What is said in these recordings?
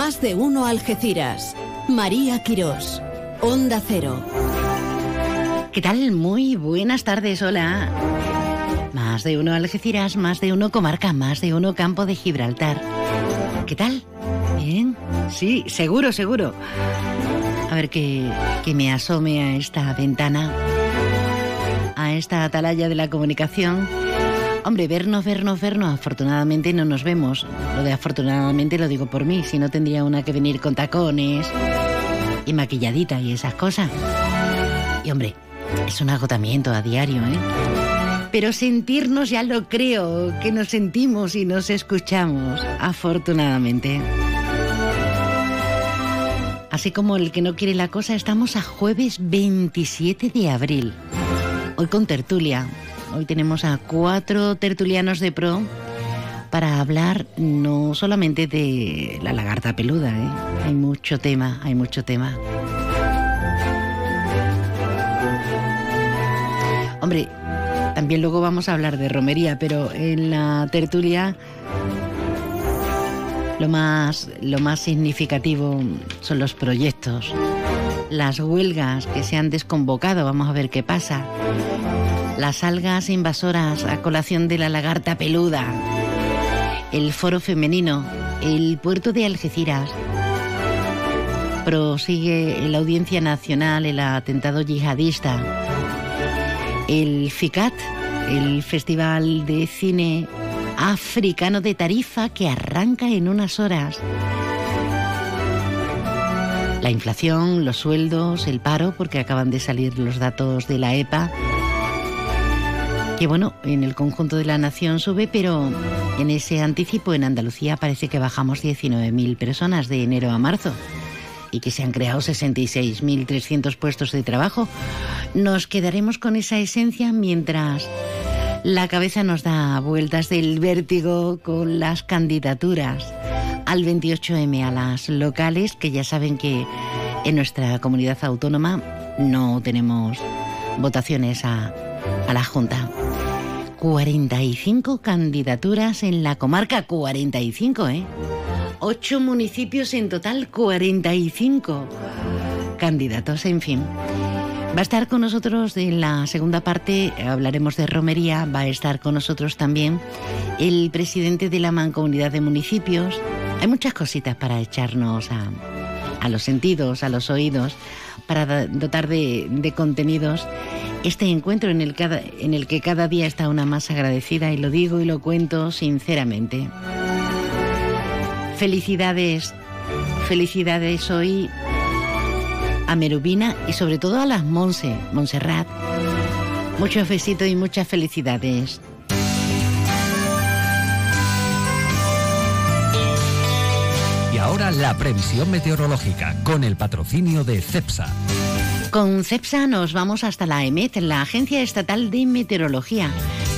Más de uno Algeciras. María Quirós. Onda Cero. ¿Qué tal? Muy buenas tardes, hola. Más de uno Algeciras, más de uno comarca, más de uno campo de Gibraltar. ¿Qué tal? ¿Bien? Sí, seguro, seguro. A ver que, que me asome a esta ventana, a esta atalaya de la comunicación. Hombre, vernos, vernos, vernos, afortunadamente no nos vemos. Lo de afortunadamente lo digo por mí, si no tendría una que venir con tacones y maquilladita y esas cosas. Y hombre, es un agotamiento a diario, ¿eh? Pero sentirnos ya lo creo, que nos sentimos y nos escuchamos, afortunadamente. Así como el que no quiere la cosa, estamos a jueves 27 de abril. Hoy con tertulia. Hoy tenemos a cuatro tertulianos de pro para hablar no solamente de la lagarta peluda, ¿eh? hay mucho tema, hay mucho tema. Hombre, también luego vamos a hablar de romería, pero en la tertulia lo más, lo más significativo son los proyectos, las huelgas que se han desconvocado, vamos a ver qué pasa, las algas invasoras a colación de la lagarta peluda, el foro femenino, el puerto de Algeciras. Prosigue la Audiencia Nacional el atentado yihadista. El FICAT, el Festival de Cine Africano de Tarifa que arranca en unas horas. La inflación, los sueldos, el paro, porque acaban de salir los datos de la EPA que bueno, en el conjunto de la nación sube, pero en ese anticipo en Andalucía parece que bajamos 19.000 personas de enero a marzo y que se han creado 66.300 puestos de trabajo. Nos quedaremos con esa esencia mientras la cabeza nos da vueltas del vértigo con las candidaturas al 28M, a las locales, que ya saben que en nuestra comunidad autónoma no tenemos votaciones a, a la Junta. 45 candidaturas en la comarca, 45, ¿eh? 8 municipios en total, 45 candidatos, en fin. Va a estar con nosotros en la segunda parte, hablaremos de romería, va a estar con nosotros también el presidente de la Mancomunidad de Municipios. Hay muchas cositas para echarnos a, a los sentidos, a los oídos, para dotar de, contenidos este encuentro en el, en el que cada día está una más agradecida y lo digo y lo cuento sinceramente. Felicidades, felicidades hoy a Merubina y sobre todo a las Monse, Montserrat. Muchos besitos y muchas felicidades. Ahora la previsión meteorológica con el patrocinio de CEPSA. Con CEPSA nos vamos hasta la EMET, la Agencia Estatal de Meteorología.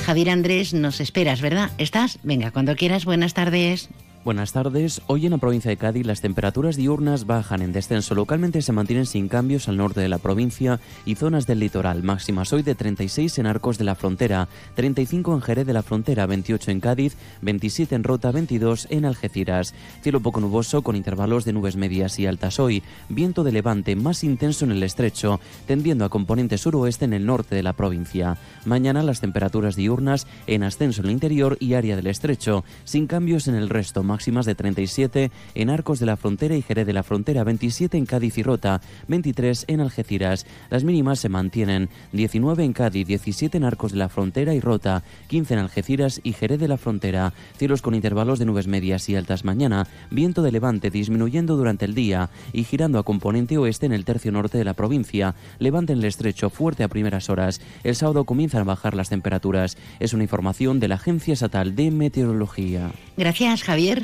Javier Andrés, nos esperas, ¿verdad? ¿Estás? Venga, cuando quieras, buenas tardes. Buenas tardes. Hoy en la provincia de Cádiz las temperaturas diurnas bajan en descenso. Localmente se mantienen sin cambios al norte de la provincia y zonas del litoral. Máximas hoy de 36 en Arcos de la Frontera, 35 en Jerez de la Frontera, 28 en Cádiz, 27 en Rota, 22 en Algeciras. Cielo poco nuboso con intervalos de nubes medias y altas hoy. Viento de levante más intenso en el estrecho, tendiendo a componente suroeste en el norte de la provincia. Mañana las temperaturas diurnas en ascenso en el interior y área del estrecho, sin cambios en el resto máximas de 37 en Arcos de la Frontera y Jerez de la Frontera, 27 en Cádiz y Rota, 23 en Algeciras. Las mínimas se mantienen 19 en Cádiz, 17 en Arcos de la Frontera y Rota, 15 en Algeciras y Jerez de la Frontera. Cielos con intervalos de nubes medias y altas mañana, viento de levante disminuyendo durante el día y girando a componente oeste en el tercio norte de la provincia. Levante en el estrecho fuerte a primeras horas. El sábado comienzan a bajar las temperaturas. Es una información de la Agencia Estatal de Meteorología. Gracias, Javier.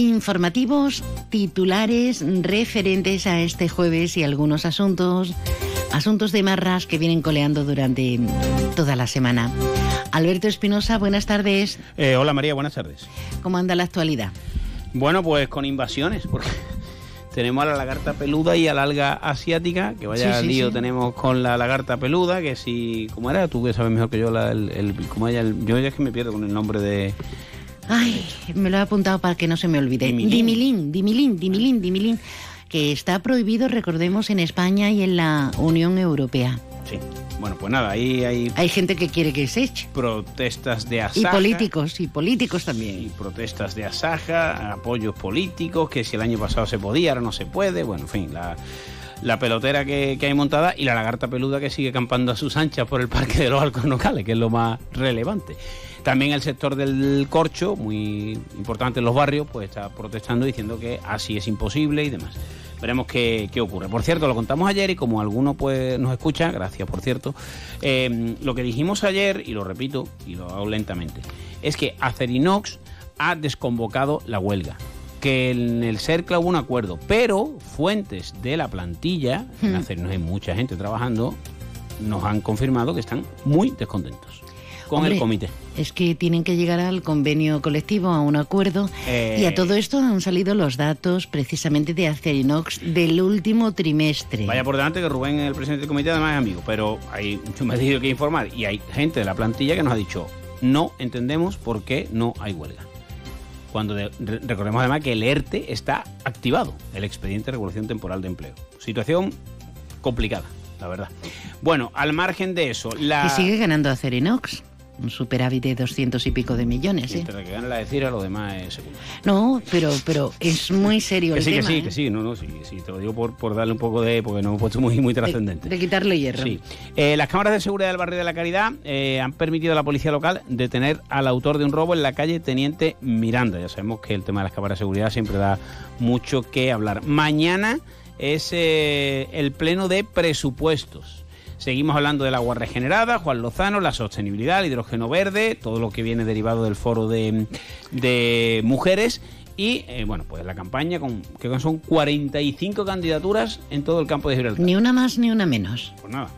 Informativos titulares referentes a este jueves y algunos asuntos, asuntos de marras que vienen coleando durante toda la semana. Alberto Espinosa, buenas tardes. Eh, hola María, buenas tardes. ¿Cómo anda la actualidad? Bueno, pues con invasiones, porque tenemos a la lagarta peluda y a la alga asiática, que vaya Sí, sí, lío sí. tenemos con la lagarta peluda, que si, ¿cómo era? Tú que sabes mejor que yo, la, el, el- ¿cómo? El- yo ya es que me pierdo con el nombre de... Ay, me lo he apuntado para que no se me olvide. Dimilín. Dimilín, dimilín, dimilín, dimilín, que está prohibido, recordemos, en España y en la Unión Europea. Sí. Bueno, pues nada, ahí hay Hay gente que quiere que se eche. protestas de Y Asaja. políticos, y políticos Y también. protestas de Asaja, apoyos políticos, que si el año pasado se podía, ahora no se puede. Bueno, en fin, la, la pelotera que, que hay montada y la lagarta peluda que sigue campando a sus anchas por el Parque de los Alcornocales, que es lo más relevante. También el sector del corcho, muy importante en los barrios, pues está protestando diciendo que así es imposible y demás. Veremos qué, qué ocurre. Por cierto, lo contamos ayer y como alguno pues nos escucha, gracias por cierto, eh, lo que dijimos ayer, y lo repito, y lo hago lentamente, es que Acerinox ha desconvocado la huelga. Que en el CERCLA hubo un acuerdo, pero fuentes de la plantilla, en Hmm. Acerinox hay mucha gente trabajando, nos han confirmado que están muy descontentos con Hombre, el comité. Es que tienen que llegar al convenio colectivo, a un acuerdo. Eh, Y a todo esto han salido los datos precisamente de Acerinox del último trimestre. Vaya por delante que Rubén, el presidente del comité, además es amigo, pero hay mucho más que informar y hay gente de la plantilla que nos ha dicho no entendemos por qué no hay huelga. Cuando de- re- recordemos además que el ERTE está activado, el expediente de regulación temporal de empleo. Situación complicada, la verdad. Bueno, al margen de eso, la... Y sigue ganando Acerinox. Un superávit de 200 y pico de millones, ¿eh? Mientras que gane la de Cira, lo demás es secundario. No, pero, pero es muy serio Que el sí, que tema. sí, ¿eh? que sí, no, no, sí, sí, te lo digo por, por darle un poco de... porque no hemos puesto muy, muy De, trascendente. de quitarle hierro. Sí. Eh, las cámaras de seguridad del barrio de la Caridad eh, han permitido a la policía local detener al autor de un robo en la calle Teniente Miranda. Ya sabemos que el tema de las cámaras de seguridad siempre da mucho que hablar. Mañana es eh, el pleno de presupuestos. Seguimos hablando del agua regenerada, Juan Lozano, la sostenibilidad, el hidrógeno verde, todo lo que viene derivado del foro de, de mujeres. Y eh, bueno, pues la campaña con que son 45 candidaturas en todo el campo de Gibraltar. Ni una más ni una menos. Pues nada,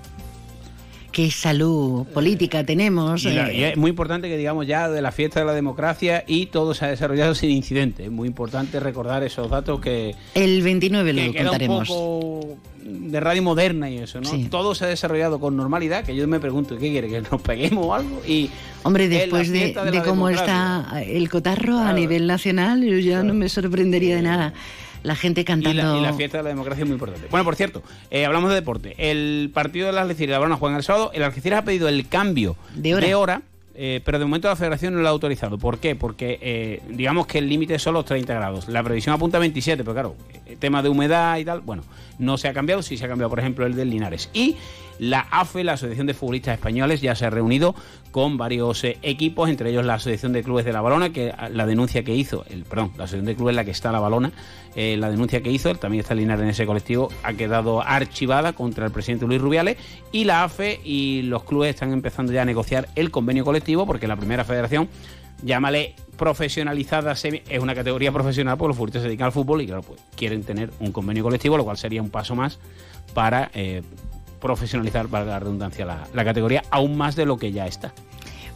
Qué salud política tenemos. Y, la- eh, y es muy importante que digamos ya de la fiesta de la democracia y todo se ha desarrollado sin incidente. Es muy importante recordar esos datos que, el 29 que lo queda un contaremos. poco de radio moderna y eso, ¿no? Sí. Todo se ha desarrollado con normalidad, que yo me pregunto, ¿qué quiere? ¿Que nos peguemos o algo? Y Hombre, después de, de de cómo está el cotarro a Claro. nivel nacional, yo ya no Claro. me sorprendería de nada. La gente Y cantando. la, y la fiesta de la democracia es muy importante. Bueno, por cierto, eh, hablamos de deporte. El partido de las Algeciras y la Barona juegan el sábado. El Algeciras ha pedido el cambio De hora. eh, pero de momento la federación no lo ha autorizado. ¿Por qué? Porque eh, digamos que el límite son los 30 grados. La previsión apunta a 27, pero claro, tema de humedad y tal, bueno, no se ha cambiado. Sí se ha cambiado, por ejemplo, el del Linares. Y la AFE, la Asociación de Futbolistas Españoles, ya se ha reunido con varios eh, equipos, entre ellos la Asociación de Clubes de la Balona, que ah, la denuncia que hizo, el, perdón, la Asociación de Clubes en la que está la Balona, eh, la denuncia que hizo, también está Linares en ese colectivo, ha quedado archivada contra el presidente Luis Rubiales y la AFE y los clubes están empezando ya a negociar el convenio colectivo porque la primera federación llámale profesionalizada, es una categoría profesional porque los futbolistas se dedican al fútbol y claro, pues quieren tener un convenio colectivo, lo cual sería un paso más para eh, profesionalizar, valga la redundancia, la, la categoría aún más de lo que ya está.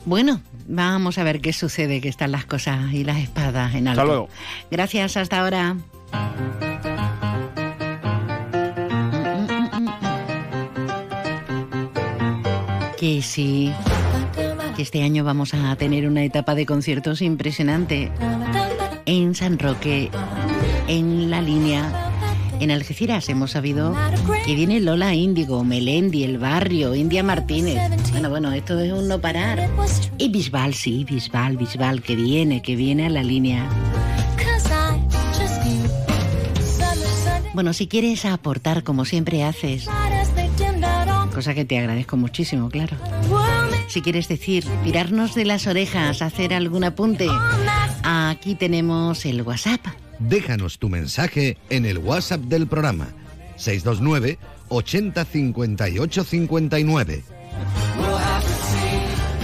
Bueno, vamos a ver qué sucede, que están las cosas y las espadas en alto. Hasta luego. Gracias, hasta ahora. Que sí, que este año vamos a tener una etapa de conciertos impresionante en San Roque, en La Línea. En Algeciras hemos sabido que viene Lola Índigo, Melendi, El Barrio, India Martínez. Bueno, bueno, esto es un no parar. Y Bisbal, sí, Bisbal, Bisbal, que viene, que viene a la línea. Bueno, si quieres aportar como siempre haces, cosa que te agradezco muchísimo, claro. Si quieres decir, tirarnos de las orejas, hacer algún apunte, aquí tenemos el WhatsApp. Déjanos tu mensaje en el WhatsApp del programa 629 80 58 59.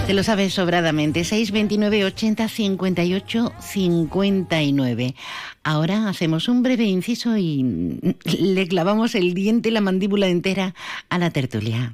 Te lo sabes sobradamente, 629 80 58 59. Ahora hacemos un breve inciso y le clavamos el diente, la mandíbula entera a la tertulia.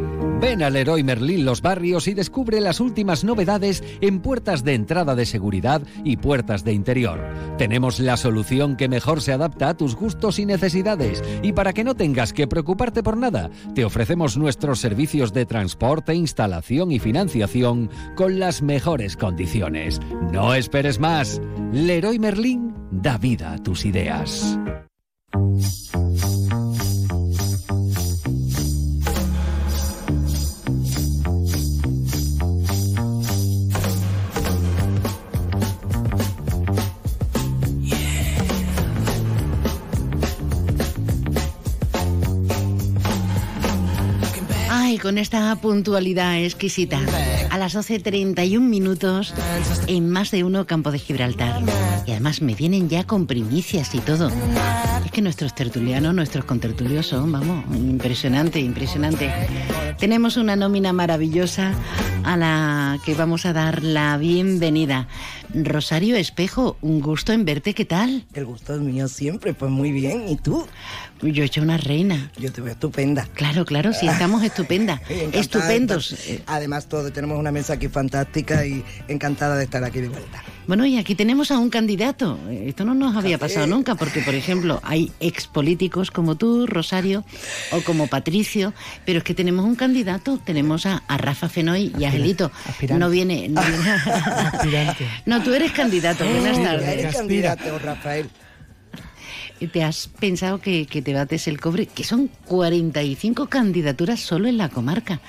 Ven al Leroy Merlin Los Barrios y descubre las últimas novedades en puertas de entrada de seguridad y puertas de interior. Tenemos la solución que mejor se adapta a tus gustos y necesidades. Y para que no tengas que preocuparte por nada, te ofrecemos nuestros servicios de transporte, instalación y financiación con las mejores condiciones. No esperes más. Leroy Merlin da vida a tus ideas. Ay, con esta puntualidad exquisita. A las 12.31 minutos en más de uno Campo de Gibraltar. Y además me vienen ya con primicias y todo. Es que nuestros tertulianos, nuestros contertulios son, vamos, impresionante, impresionante. Tenemos una nómina maravillosa a la que vamos a dar la bienvenida. Rosario Espejo, un gusto en verte, ¿qué tal? El gusto es mío siempre, pues muy bien. ¿Y tú? Yo he hecho una reina. Yo te veo estupenda. Claro, claro, sí, estamos estupenda. Encantada Estupendos. Además, todo, tenemos una mesa aquí fantástica y encantada de estar aquí de vuelta. Bueno, y aquí tenemos a un candidato. Esto no nos había pasado nunca, porque, por ejemplo, hay expolíticos como tú, Rosario, o como Patricio, pero es que tenemos un candidato. Tenemos a, a Rafa Fenoy y a Angelito. No viene. No, viene- no, tú eres candidato. Buenas Ya tardes. eres candidato, Rafael. ¿Y ¿Te has pensado que, que te bates el cobre? Que son 45 candidaturas solo en la comarca.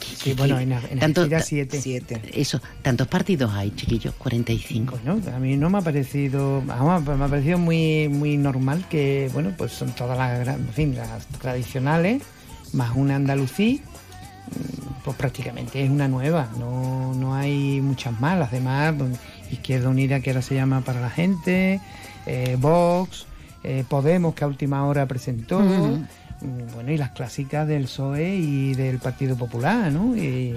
Sí, bueno, en, en Tanto- Algeciras siete. Siete. Eso, ¿tantos partidos hay, chiquillos? 45. Bueno, a mí no me ha parecido, vamos, me ha parecido muy, muy normal que, bueno, pues son todas las, en fin, las tradicionales, más una andalucí, mm, pues prácticamente es una nueva, no, no hay muchas más, las demás, pues, Izquierda Unida que ahora se llama para la gente, eh, Vox, eh, Podemos que a última hora presentó, bueno, y las clásicas del PSOE y del Partido Popular, ¿no? Y,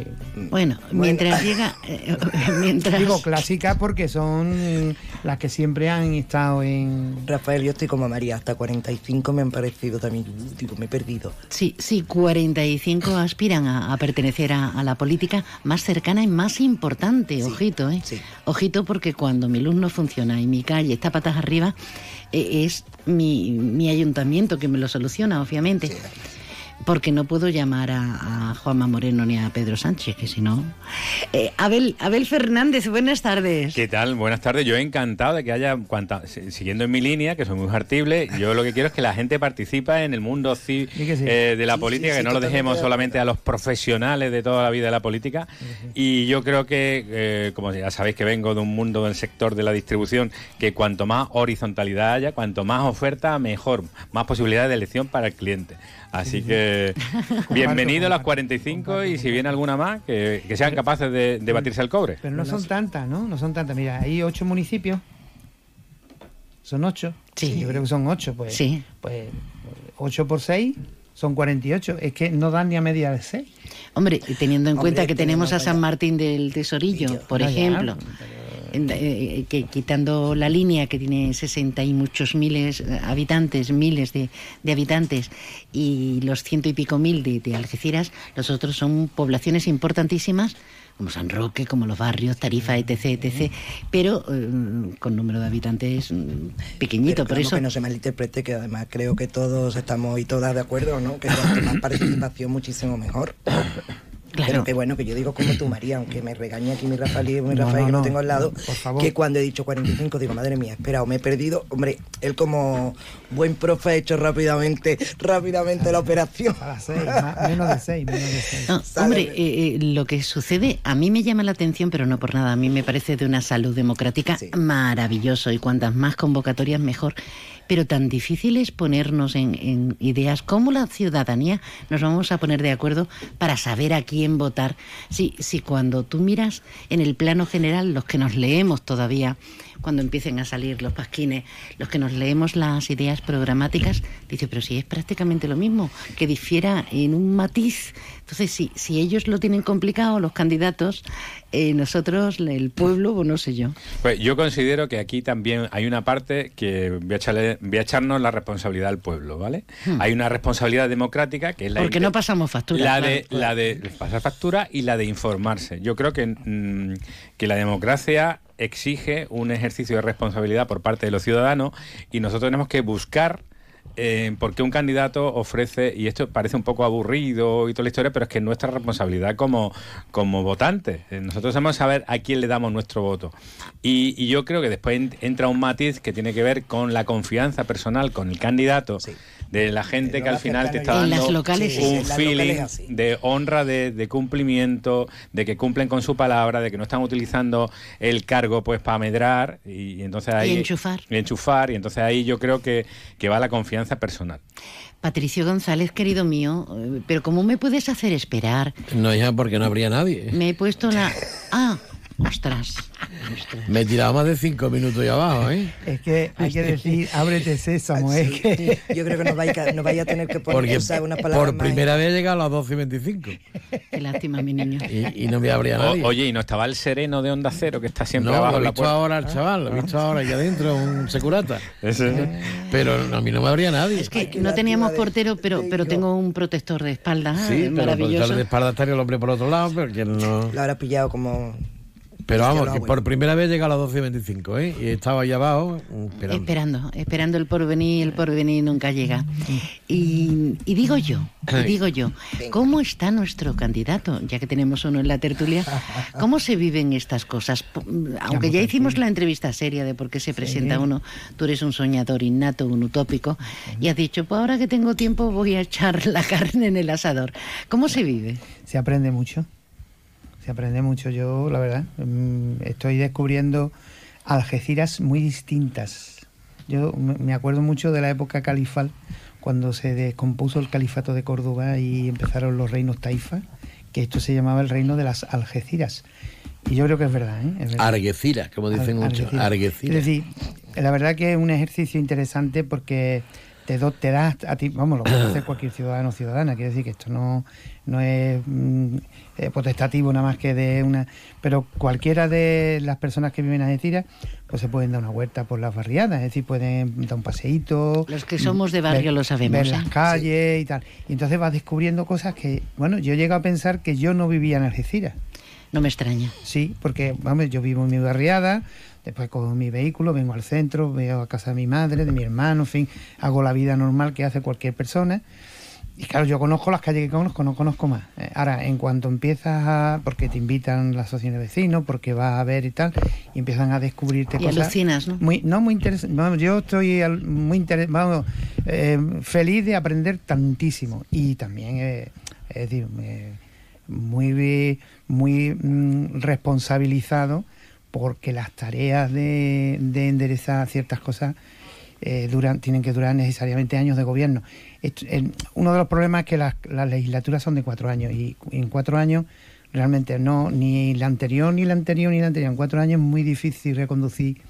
Bueno, mientras llega. eh, mientras. Digo clásicas porque son las que siempre han estado en... Rafael, yo estoy como María, hasta 45 me han parecido también, digo, me he perdido. Sí, sí, 45 aspiran a, a pertenecer a, a la política más cercana y más importante. Ojito, ¿eh? Ojito, porque cuando mi luz no funciona y mi calle está patas arriba, eh, es mi, mi ayuntamiento que me lo soluciona, obviamente. Porque no puedo llamar a, a Juanma Moreno ni a Pedro Sánchez, que si no. Eh, Abel, Abel Fernández, buenas tardes. ¿Qué tal? Buenas tardes. Yo encantado de que haya, cuanta- si- siguiendo en mi línea, que soy muy artible, yo lo que quiero es que la gente participe en el mundo sí. eh, de la Sí, política, sí, que sí, no lo dejemos de solamente a los profesionales de toda la vida de la política. Y yo creo que, eh, como ya sabéis que vengo de un mundo del sector de la distribución, que cuanto más horizontalidad haya, cuanto más oferta, mejor, más posibilidades de elección para el cliente. Así que bienvenido a las 45 y si viene alguna más, que, que sean capaces de, de batirse al cobre. Pero no son tantas, ¿no? No son tantas. Mira, hay ocho municipios. Son ocho. Sí. Yo creo que son ocho, pues. Sí. Pues ocho por seis son 48. Es que no dan ni a media de seis. Hombre, y teniendo en Hombre, cuenta que tenemos a San Martín del Tesorillo, por No, ya, ejemplo, eh, que quitando la línea que tiene 60 y muchos miles eh, habitantes, miles de, de habitantes, y los ciento y pico mil de, de Algeciras, los otros son poblaciones importantísimas como San Roque, como los barrios, Tarifa, etc., etc., pero eh, con número de habitantes mm, pequeñito, Pero por eso... que no se malinterprete, que además creo que todos estamos y todas de acuerdo, ¿no? Que cuanto más participación, muchísimo mejor. Pero que bueno, que yo digo como tú, María, aunque me regañe aquí mi Rafael y mi No, Rafael no, que no, lo tengo al lado, por favor. que cuando he dicho 45 digo, madre mía, espera, o me he perdido. Hombre, él como buen profe ha hecho rápidamente, rápidamente la operación. A las seis, ma- menos de seis, menos de seis. No, hombre, eh, eh, lo que sucede, a mí me llama la atención, pero no por nada, a mí me parece de una salud democrática maravilloso y cuantas más convocatorias mejor. Pero tan difícil es ponernos en, ideas cómo la ciudadanía nos vamos a poner de acuerdo para saber a quién votar. Si, si cuando tú miras en el plano general, los que nos leemos todavía, cuando empiecen a salir los pasquines, los que nos leemos las ideas programáticas, dice, pero si es prácticamente lo mismo, que difiera en un matiz. Entonces, si, si ellos lo tienen complicado, los candidatos, eh, nosotros, el pueblo, pues no sé yo. Pues yo considero que aquí también hay una parte que voy a, echarle- voy a echarnos la responsabilidad al pueblo, ¿vale? Hmm. Hay una responsabilidad democrática que es la Porque no pasamos factura. la claro. de la de pasar factura y la de informarse. Yo creo que mm, que la democracia exige un ejercicio de responsabilidad por parte de los ciudadanos y nosotros tenemos que buscar eh, porque un candidato ofrece, y esto parece un poco aburrido y toda la historia, pero es que es nuestra responsabilidad como, como votantes. Eh, Nosotros debemos saber a quién le damos nuestro voto. Y, y yo creo que después en- entra un matiz que tiene que ver con la confianza personal con el candidato, de la gente que al final te está dando las locales, un locales feeling de honra, de, de cumplimiento, de que cumplen con su palabra, de que no están utilizando el cargo pues para medrar y, y entonces ahí enchufar. y enchufar y entonces ahí yo creo que, que va la confianza personal. Patricio González, querido mío, eh, pero ¿cómo me puedes hacer esperar? No, ya porque no habría nadie. Me he puesto la... Ah, ostras. Me he tirado más de cinco minutos ahí abajo, ¿eh? Es que hay que decir, ábrete sésamo, es que... Yo creo que nos vaya, a- nos a tener que poner Porque usar unas palabras por más. primera vez he llegado a las 12 y 25. Qué lástima, mi niño. Y, y no me habría nadie. O- oye, y no estaba el sereno de Onda Cero que está siempre no, abajo lo en he la visto ahora al chaval, lo he visto ahora aquí adentro, un securata. Ese. Pero a mí no me habría nadie. Es que no teníamos portero, pero, pero tengo un protector de espalda Sí, eh, pero maravilloso. por de espalda estaría el hombre por otro lado, pero que no... Lo habrá pillado como... Pero vamos, que por primera vez he llegado a las 12 y 25, ¿eh? Y estaba ahí abajo mm, esperando. Esperando, esperando el porvenir, el porvenir nunca llega. Y, y digo yo, y digo yo, ¿cómo está nuestro candidato? Ya que tenemos uno en la tertulia, ¿cómo se viven estas cosas? Po- Aunque ya hicimos la entrevista seria de por qué se presenta uno, tú eres un soñador innato, un utópico, y has dicho, pues ahora que tengo tiempo voy a echar la carne en el asador. ¿Cómo se vive? Se aprende mucho. Se aprende mucho. Yo, la verdad, mm, estoy descubriendo Algeciras muy distintas. Yo me acuerdo mucho de la época califal, cuando se descompuso el califato de Córdoba y empezaron los reinos taifas, que esto se llamaba el reino de las Algeciras. Y yo creo que es verdad, ¿eh? Es verdad. Argueciras, como dicen Ar- muchos. Argueciras. Es decir, la verdad que es un ejercicio interesante porque te, do- te das a ti, vamos, lo puede hacer cualquier ciudadano o ciudadana, quiere decir que esto no, no es mm, eh, potestativo nada más que de una... Pero cualquiera de las personas que viven en Algeciras, pues se pueden dar una vuelta por las barriadas, es decir, pueden dar un paseíto. Los que somos de barrio ver- lo sabemos, Ver ¿eh? las calles y tal. Y entonces vas descubriendo cosas que, bueno, yo llego a pensar que yo no vivía en Algeciras. No me extraña. Sí, porque vamos, yo vivo en mi barriada, después cojo mi vehículo, vengo al centro, veo a casa de mi madre, de mi hermano, en fin, hago la vida normal que hace cualquier persona. Y claro, yo conozco las calles que conozco, no conozco más. Eh, Ahora, en cuanto empiezas a. porque te invitan la asociación de vecinos, porque vas a ver y tal, y empiezan a descubrirte Y cosas. alucinas, ¿no? Muy, no, muy interesante. Yo estoy muy interes- vamos, eh, feliz de aprender tantísimo. Y también, eh, es decir, eh, muy, muy mm, responsabilizado porque las tareas de, de enderezar ciertas cosas eh, duran, tienen que durar necesariamente años de gobierno. Uno de los problemas es que las, legislaturas son de cuatro años y en cuatro años realmente no, ni la anterior, ni la anterior, ni la anterior. En cuatro años es muy difícil reconducir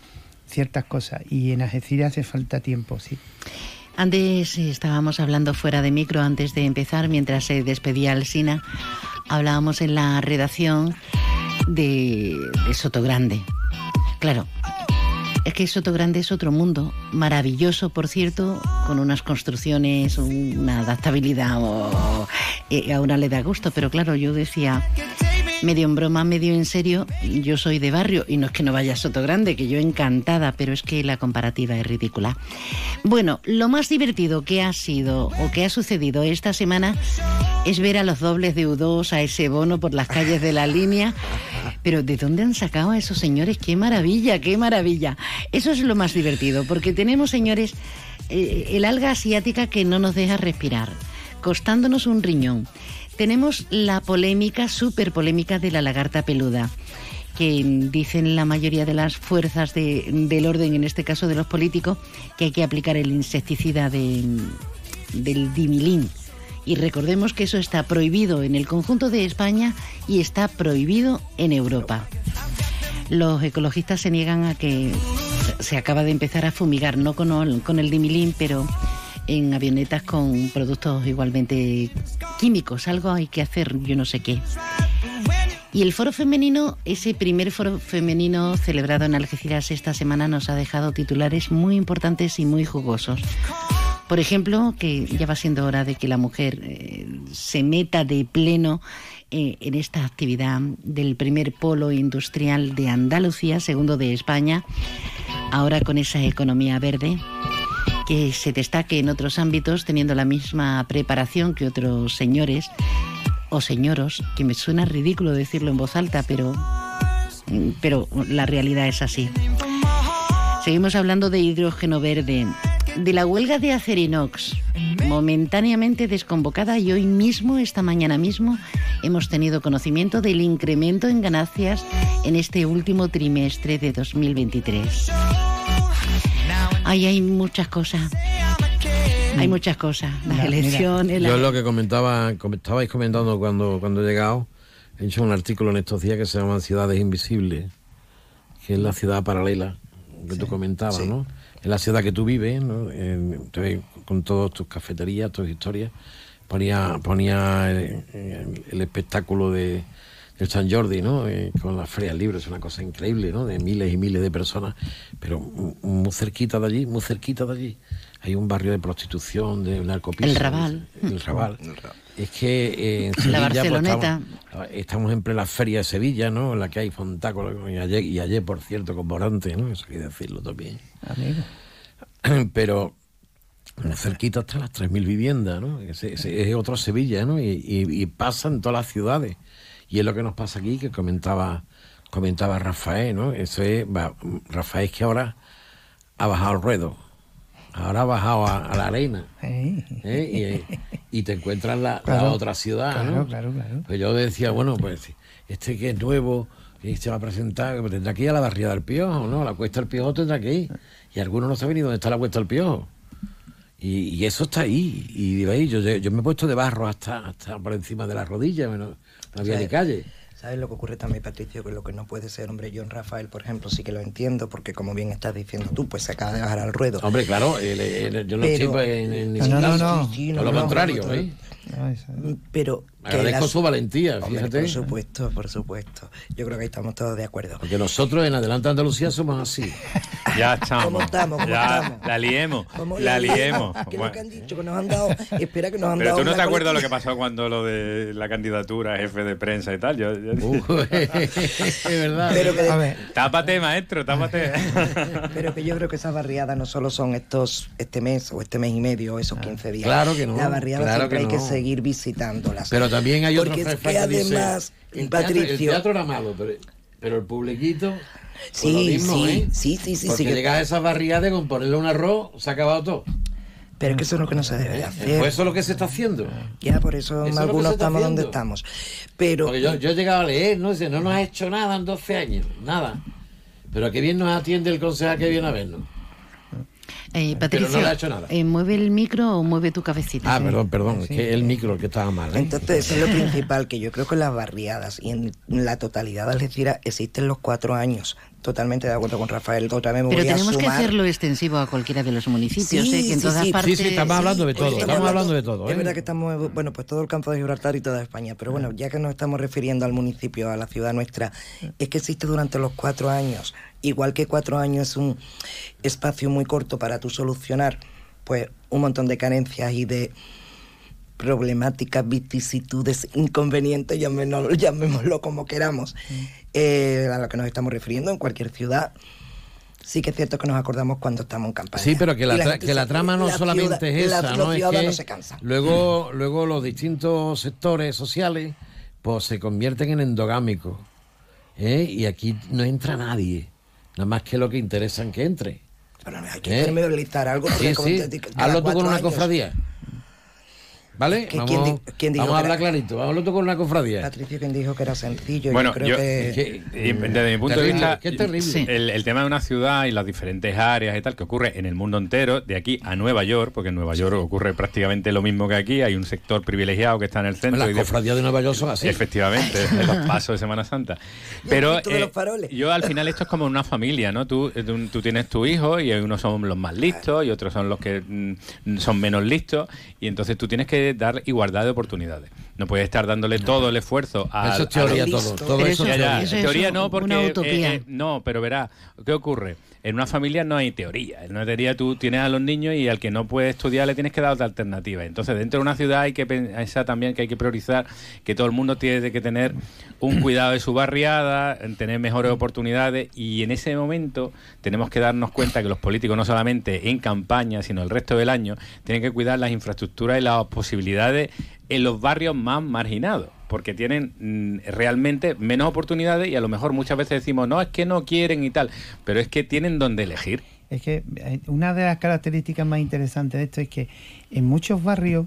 ciertas cosas y en Algeciras hace falta tiempo, sí. Antes eh, estábamos hablando fuera de micro, antes de empezar, mientras se despedía Alsina, hablábamos en la redacción de, de Sotogrande. Claro, es que Sotogrande es otro mundo, maravilloso, por cierto, con unas construcciones, una adaptabilidad, o, a una le da gusto, pero claro, yo decía, medio en broma, medio en serio, yo soy de barrio y no es que no vaya a Sotogrande, que yo encantada, pero es que la comparativa es ridícula. Bueno, lo más divertido que ha sido o que ha sucedido esta semana es ver a los dobles de U2, a ese bono por las calles de la línea. Pero ¿de dónde han sacado a esos señores? ¡Qué maravilla, qué maravilla! Eso es lo más divertido, porque tenemos, señores, eh, el alga asiática que no nos deja respirar, costándonos un riñón. Tenemos la polémica, súper polémica de la lagarta peluda que dicen la mayoría de las fuerzas de- del orden, en este caso de los políticos, que hay que aplicar el insecticida de- del dimilín. Y recordemos que eso está prohibido en el conjunto de España y está prohibido en Europa. Los ecologistas se niegan a que se acaba de empezar a fumigar, no con con el dimilín, pero en avionetas con productos igualmente químicos. Algo hay que hacer, yo no sé qué. Y el foro femenino, ese primer foro femenino celebrado en Algeciras esta semana, nos ha dejado titulares muy importantes y muy jugosos. Por ejemplo, que ya va siendo hora de que la mujer eh, se meta de pleno eh, en esta actividad del primer polo industrial de Andalucía, segundo de España, ahora con esa economía verde que se destaque en otros ámbitos teniendo la misma preparación que otros señores o señoros, que me suena ridículo decirlo en voz alta, pero, pero la realidad es así. Seguimos hablando de hidrógeno verde, de la huelga de Acerinox, momentáneamente desconvocada y hoy mismo, esta mañana mismo, hemos tenido conocimiento del incremento en ganancias en este último trimestre de 2023. Ahí hay muchas cosas. Hay muchas cosas. Las Mira, elecciones, Yo es lo que comentaba, com- estabais comentando cuando, cuando he llegado, he hecho un artículo en estos días que se llama Ciudades Invisibles, que es la ciudad paralela que tú comentabas, ¿no? Es la ciudad que tú vives, ¿no? En- entonces, con todas tus cafeterías, tus historias, ponía, ponía el, el- el espectáculo de del San Jordi, ¿no? Eh, con las ferias libres, es una cosa increíble, ¿no? De miles y miles de personas, pero mu- muy cerquita de allí, muy cerquita de allí, hay un barrio de prostitución, de narcopiso. El Raval. El Raval. Es que eh, en La Sevilla, pues, Barceloneta. estamos, estamos en plena feria de Sevilla, ¿no? En la que hay fontáculos, y ayer, y ayer, por cierto, con Morante, ¿no? Eso hay que decirlo también. Pero muy cerquita están las 3.000 viviendas, ¿no? Ese es otro Sevilla, ¿no? Y, y- y pasa en todas las ciudades. Y es lo que nos pasa aquí, que comentaba, comentaba Rafael, ¿no? Eso es, Rafael es que ahora ha bajado el ruedo. Ahora ha bajado a, a la arena. ¿eh? Y, y te encuentras la, la otra ciudad, claro, ¿no? claro, claro. Pues yo decía, bueno, pues este que es nuevo y se va a presentar, pues tendrá que ir a la barriada del Piojo, ¿no? La Cuesta del Piojo tendrá que ir. Y algunos no saben ni dónde está la Cuesta del Piojo. Y, y eso está ahí. Y veis, yo, yo me he puesto de barro hasta, hasta por encima de las rodillas, no, no había Sí. ni calle. ¿Sabes lo que ocurre también, Patricio? Que lo que no puede ser, hombre, John Rafael, por ejemplo, sí que lo entiendo, porque como bien estás diciendo tú, pues se acaba de bajar al ruedo. Hombre, claro, el- el- yo no estoy en, en No, no, no, no. Lo contrario, ¿eh? Pero. Agradezco su valentía, Hombre, fíjate. Por supuesto, por supuesto. Yo creo que ahí estamos todos de acuerdo. Porque nosotros en Adelante Andalucía somos así. Ya estamos. ¿Cómo estamos? ¿Cómo ya estamos? la liemos. ¿Cómo La liemos. ¿Qué es lo Bueno. que han dicho? Que nos han dado. Espera, que nos han Pero dado. tú no te acuerdas lo que pasó cuando lo de la candidatura a jefe de prensa y tal. Yo, yo- es verdad. Pero que- A ver. Tápate, maestro, tápate. Pero que yo creo que esas barriadas no solo son estos este mes o este mes y medio o esos 15 días. Claro que no, Las barriadas claro siempre que hay que no. seguir visitándolas. Pero también hay otro Porque es refrán que que dice, además, el teatro, Patricio. el teatro era malo, pero, pero el publiquito... pues Sí, lo mismo, sí, ¿eh? sí, sí, sí, Porque sí que- llegas a esas barriadas con ponerle un arroz, se ha acabado todo. Pero es que eso es lo que no se debe de hacer. Pues eso es lo que se está haciendo. Ya, por eso, Eso es que algunos está estamos donde estamos. Pero. Porque yo, yo he llegado a leer, ¿no? Dice, no nos ha hecho nada en 12 años, nada. Pero qué bien nos atiende el concejal que viene a vernos. Eh, Pero Patricio, no le ha hecho nada. eh, ¿mueve el micro o mueve tu cabecita? Ah, perdón, perdón, es que el micro el que estaba mal. ¿eh? Entonces, eso es lo principal, que yo creo que en las barriadas y en la totalidad de Algeciras existen los cuatro años. Totalmente de acuerdo con Rafael. Otra vez me Pero voy a tenemos que sumar. hacerlo extensivo a cualquiera de los municipios, Sí, ¿eh? que en sí, todas sí. partes... Sí, sí, estamos hablando de todo, Estamos estamos hablando de todo. Es ¿eh? verdad que estamos, bueno, pues todo el campo de Gibraltar y toda España, pero bueno, ya que nos estamos refiriendo al municipio, a la ciudad nuestra, es que existe durante los cuatro años, igual que cuatro años es un espacio muy corto para tú solucionar, pues, un montón de carencias y de problemáticas, vicisitudes, inconvenientes, llamémoslo, llamémoslo como queramos, eh, a lo que nos estamos refiriendo en cualquier ciudad. Sí que es cierto que nos acordamos cuando estamos en campaña. Sí, pero que la, gente que la trama no la solamente ciudad- es la- esa, ¿no? Es que se luego, luego los distintos sectores sociales pues se convierten en endogámicos. ¿eh? Y aquí no entra nadie, nada más que lo que interesan que entre. Pero no hay que generalizar algo. Sí, sí. Hazlo tú con una años- cofradía. ¿Vale? ¿Qué- vamos quién di- quién dijo vamos a era- hablar clarito. Con una cofradía. Patricio, quien dijo que era sencillo. Bueno, yo creo yo, que... es que, y desde mi punto terrible, de vista, que es terrible. el, el tema de una ciudad y las diferentes áreas y tal que ocurre en el mundo entero, de aquí a Nueva York, porque en Nueva York ocurre prácticamente lo mismo que aquí, hay un sector privilegiado que está en el centro. Las y de- cofradías de Nueva York son así. Efectivamente, en los pasos de Semana Santa. Pero eh, los faroles. yo al final esto es como una familia, ¿no? Tú, eh, tú, tú tienes tu hijo y unos son los más listos y otros son los que mm, son menos listos y entonces tú tienes que dar igualdad de oportunidades. No puedes estar dándole todo el esfuerzo a Eso es teoría a todo, todo eso es ya, ya, teoría. Eso es teoría no, porque utopía. eh, eh, no, pero verá, ¿qué ocurre? En una familia no hay teoría. En una teoría tú tienes a los niños y al que no puede estudiar le tienes que dar otra alternativa. Entonces, dentro de una ciudad hay que pensar también que hay que priorizar que todo el mundo tiene que tener un cuidado de su barriada, en tener mejores oportunidades y en ese momento tenemos que darnos cuenta que los políticos no solamente en campaña, sino el resto del año, tienen que cuidar las infraestructuras y las posibilidades en los barrios más marginados porque tienen mm, realmente menos oportunidades y a lo mejor muchas veces decimos, no, es que no quieren y tal, pero es que tienen donde elegir. Es que eh, una de las características más interesantes de esto es que en muchos barrios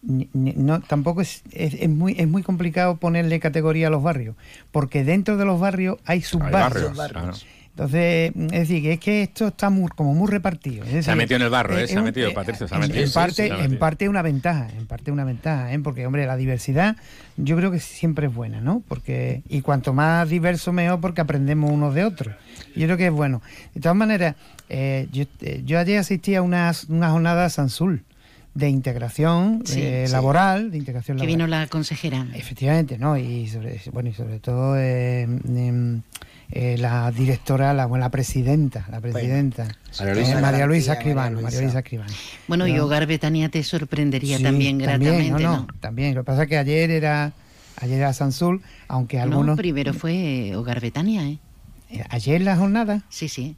no tampoco es, es, es muy es muy complicado ponerle categoría a los barrios porque dentro de los barrios hay subbarrios. barrios, entonces es decir que es que esto está muy, como muy repartido Es Se ha metido en el barro, ¿eh? Se ha metido, eh, Patricio, se ha en- metido. en Sí, parte ha en parte es una ventaja en parte una ventaja ¿eh? porque hombre la diversidad yo creo que siempre es buena no porque y cuanto más diverso mejor porque aprendemos unos de otros yo creo que es bueno de todas maneras eh, yo, eh, yo ayer asistí a unas una jornada Sansul de integración Sí, eh, sí. laboral de integración Que laboral vino la consejera. Efectivamente, ¿no? Y sobre, bueno, y sobre todo eh, em, eh, la directora, la, bueno, la presidenta, la presidenta, María eh, Luisa. María Luisa Escribano, María Luisa. Escribano. Bueno, y ¿No? Hogar Betania te sorprendería Sí, también gratamente, no, ¿no? no, también. Lo que pasa es que ayer era, ayer era Sansul, aunque No, algunos... primero fue Hogar Betania, ¿eh? Eh, Ayer la jornada. Sí, sí.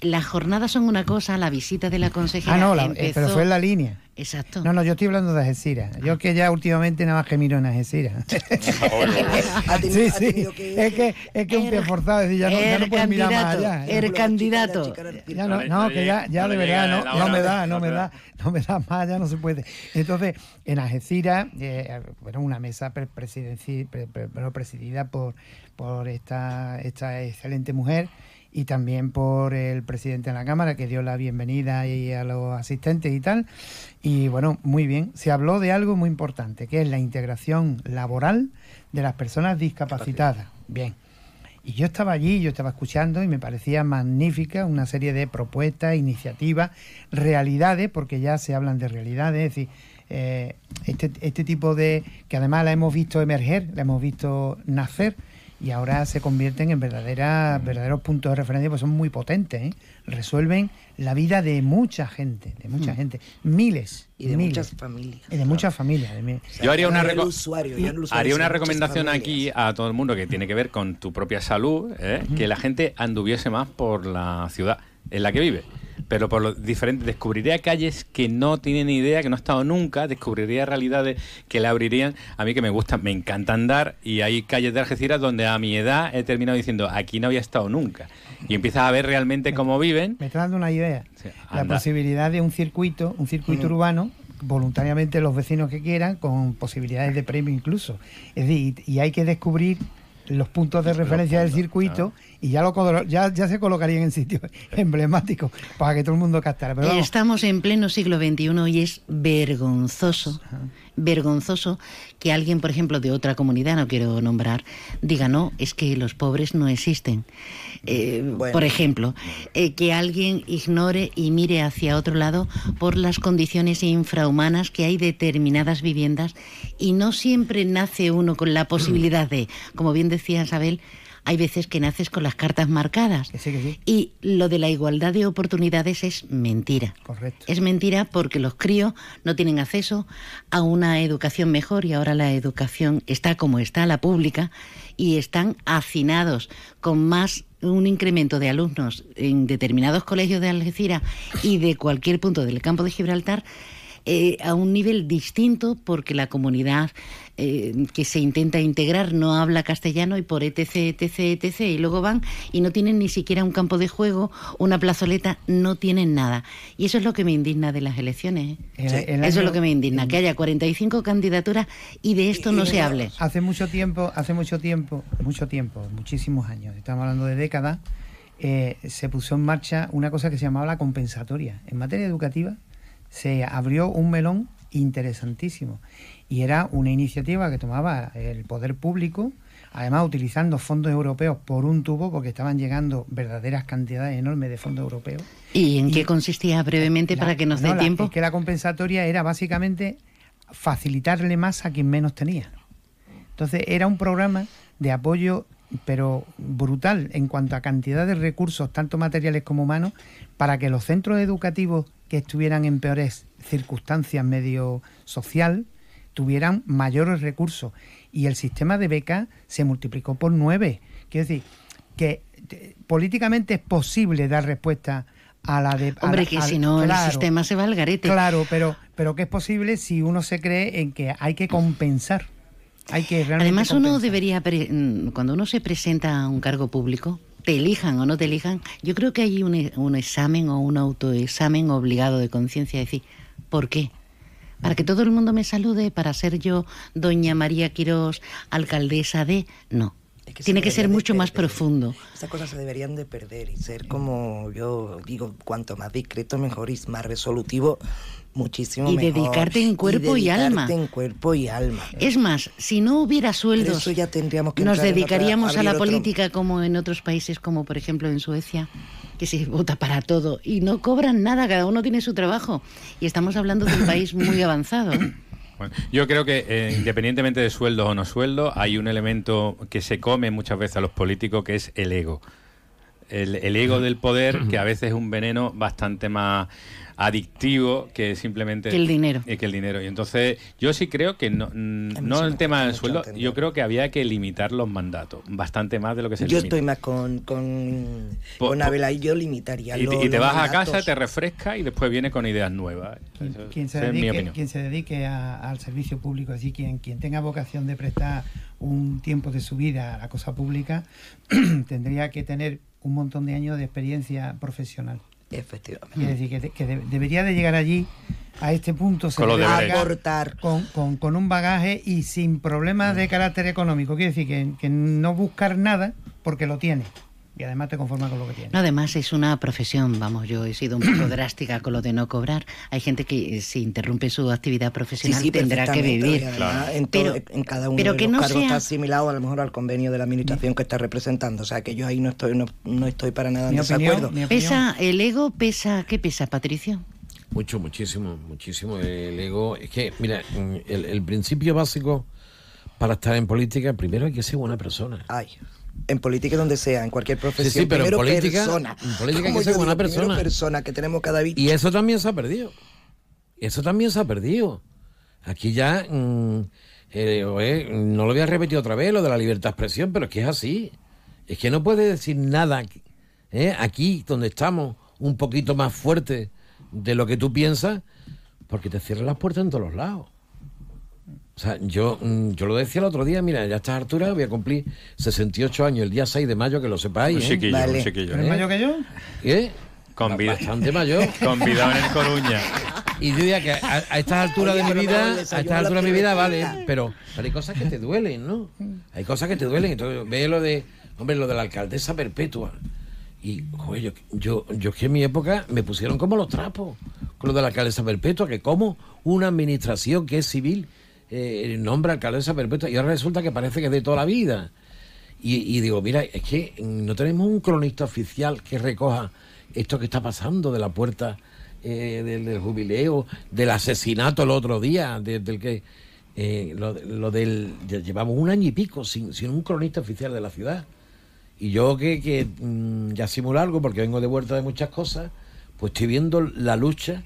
Las jornadas son una cosa, la visita de la consejera Ah, no, la- eh, empezó... pero fue en la línea. Exacto. No, no, yo estoy hablando de Algeciras. Yo que ya últimamente nada más que miro en Algeciras. Sí, sí. que- Es que es que un pie Er- forzado, es decir, ya no, ya no er puedes mirar más allá. er Ya- candidato. Ya no, no, que ya, ya de verdad no, no me da, no me da, no me da más, ya no se puede. Entonces, en Algeciras, eh, bueno, una mesa pre- presidida por, por esta, esta excelente mujer y también por el presidente de la Cámara que dio la bienvenida y a los asistentes y tal. Y bueno, muy bien. Se habló de algo muy importante, que es la integración laboral de las personas discapacitadas. Bien. Y yo estaba allí, yo estaba escuchando y me parecía magnífica una serie de propuestas, iniciativas, realidades, porque ya se hablan de realidades, es decir, eh, este, este tipo de, que además la hemos visto emerger, la hemos visto nacer y ahora se convierten en verdaderas, verdaderos puntos de referencia, pues son muy potentes, ¿eh? resuelven la vida de mucha gente, de mucha Mm. gente, miles. Y de miles. muchas familias. Y de muchas familias. de mi- Yo haría una, usuario, haría una recomendación aquí a todo el mundo que tiene que ver con tu propia salud, ¿eh? que la gente anduviese más por la ciudad en la que vive. Pero por lo diferente, descubriría calles que no tienen ni idea, que no he estado nunca, descubriría realidades que le abrirían. A mí que me gusta, me encanta andar y hay calles de Algeciras donde a mi edad he terminado diciendo, aquí no había estado nunca. Y empiezas a ver realmente cómo viven. Me está dando una idea. Sí, la posibilidad de un circuito, un circuito urbano, voluntariamente los vecinos que quieran, con posibilidades de premio incluso. Es decir, y, y hay que descubrir los puntos de referencia del circuito y ya lo ya, ya se colocarían en sitios emblemáticos para que todo el mundo captara. Pero vamos, Estamos en pleno siglo XXI y es vergonzoso, vergonzoso que alguien, por ejemplo, de otra comunidad, no quiero nombrar, diga, no, es que los pobres no existen. Eh, Bueno. Por ejemplo, eh, que alguien ignore y mire hacia otro lado por las condiciones infrahumanas que hay determinadas viviendas y no siempre nace uno con la posibilidad de, como bien decía Isabel, hay veces que naces con las cartas marcadas. Y lo de la igualdad de oportunidades es mentira. Correcto. Es mentira porque los críos no tienen acceso a una educación mejor y ahora la educación está como está, la pública, y están hacinados con más un incremento de alumnos en determinados colegios de Algeciras y de cualquier punto del campo de Gibraltar eh, a un nivel distinto porque la comunidad eh, que se intenta integrar no habla castellano y por etc, etc, etc. Y luego van y no tienen ni siquiera un campo de juego, una plazoleta, no tienen nada. Y eso es lo que me indigna de las elecciones. ¿eh? eso es lo que me indigna, que haya 45 candidaturas y de esto no se hable. Hace mucho tiempo, hace mucho tiempo, mucho tiempo, muchísimos años, estamos hablando de décadas, se puso en marcha una cosa que se llamaba la compensatoria. En materia educativa, se abrió un melón interesantísimo y era una iniciativa que tomaba el poder público, además utilizando fondos europeos por un tubo porque estaban llegando verdaderas cantidades enormes de fondos europeos. ¿Y en qué consistía brevemente para que nos dé tiempo? que la compensatoria era básicamente facilitarle más a quien menos tenía. Entonces era un programa de apoyo pero brutal en cuanto a cantidad de recursos, tanto materiales como humanos, para que los centros educativos que estuvieran en peores circunstancias medio social tuvieran mayores recursos. Y el sistema de beca se multiplicó por nueve. Quiero decir, que eh, políticamente es posible dar respuesta a la de... Hombre, que si no el sistema se va al garete. Claro, pero, pero que es posible si uno se cree en que hay que compensar. Hay que Además, uno debería, mm, cuando uno se presenta a un cargo público, te elijan o no te elijan, yo creo que hay un, un examen o un autoexamen obligado de conciencia, decir, ¿por qué? Para que todo el mundo me salude, para ser yo doña María Quirós, alcaldesa de... No, tiene que ser mucho más profundo. Esas cosas se deberían de perder y ser como yo digo, cuanto más discreto mejor y más resolutivo muchísimo y mejor. dedicarte en cuerpo y, alma. en cuerpo y alma. Es más, si no hubiera sueldos, eso ya tendríamos que nos dedicaríamos a la política como en otros países, como por ejemplo en Suecia, que se vota para todo y no cobran nada, cada uno tiene su trabajo. Y estamos hablando de un país muy avanzado. Yo creo que eh, independientemente de sueldo o no sueldo, hay un elemento que se come muchas veces a los políticos que es el ego. El, el ego del poder, que a veces es un veneno bastante más adictivo que simplemente que el dinero. que el dinero. Y entonces yo sí creo que no, no el tema del sueldo, yo creo que había que limitar los mandatos bastante más de lo que se Yo estoy más con, con, con Abel y yo limitaría Y, y te vas a casa, te refresca y después viene con ideas nuevas. Quien, se, dedique, quien se dedique al servicio público, así quien, quien tenga vocación de prestar un tiempo de su vida a la cosa pública, tendría que tener un montón de años de experiencia profesional. Efectivamente. Quiere decir que, debería de llegar allí a este punto se con, aportar. Con, con, un bagaje y sin problemas de carácter económico. Quiere decir que, que no buscar nada porque lo tiene y además te conformas con lo que tienes. No, además es una profesión, vamos, yo he sido un poco drástica con lo de no cobrar. Hay gente que si interrumpe su actividad profesional tendrá que vivir. En, pero, en cada uno pero de que los no cargos está asimilado a lo mejor al convenio de la administración que está representando. O sea que yo ahí no estoy, no, estoy para nada en desacuerdo. pesa, el ego pesa, ¿qué pesa, Patricio? Mucho, muchísimo, muchísimo. El ego, es que, mira, el, el principio básico para estar en política, primero hay que ser buena persona. Ay en política donde sea, en cualquier profesión. Sí, sí pero en política, persona. En política hay que ser buena persona. persona que tenemos cada. Y eso también se ha perdido. Eso también se ha perdido. Aquí ya, mm, eh, no lo voy a repetir otra vez, lo de la libertad de expresión, pero es que es así. Es que no puede decir nada ¿eh? aquí, donde estamos, un poquito más fuerte de lo que tú piensas, porque te cierran las puertas en todos los lados. O sea, yo, mm, yo lo decía el otro día, mira, ya a estas alturas voy a cumplir 68 años el día 6 de mayo, que lo sepáis. Un chiquillo, ¿eh? un chiquillo. ¿Más mayo que yo? ¿Qué? Convida Bastante mayor. Convidado en el Coruña. Y yo diría que a, estas alturas de mi vida, a estas alturas de mi vida, vale, pero, pero, hay cosas que te duelen, ¿no? Hay cosas que te duelen. Entonces, ve lo de, hombre, lo de la alcaldesa perpetua. Y, joder, yo, yo, yo que en mi época me pusieron como los trapos con lo de la alcaldesa perpetua, que como una administración que es civil eh, nombra alcaldesa perpetua y ahora resulta que parece que es de toda la vida. Y, digo, mira, es que no tenemos un cronista oficial que recoja esto que está pasando de la puerta eh, del, jubileo, del asesinato el otro día, del que eh, lo, del llevamos un año y pico sin, sin un cronista oficial de la ciudad. Y yo que, que mm, ya simulo algo porque vengo de vuelta de muchas cosas, pues estoy viendo la lucha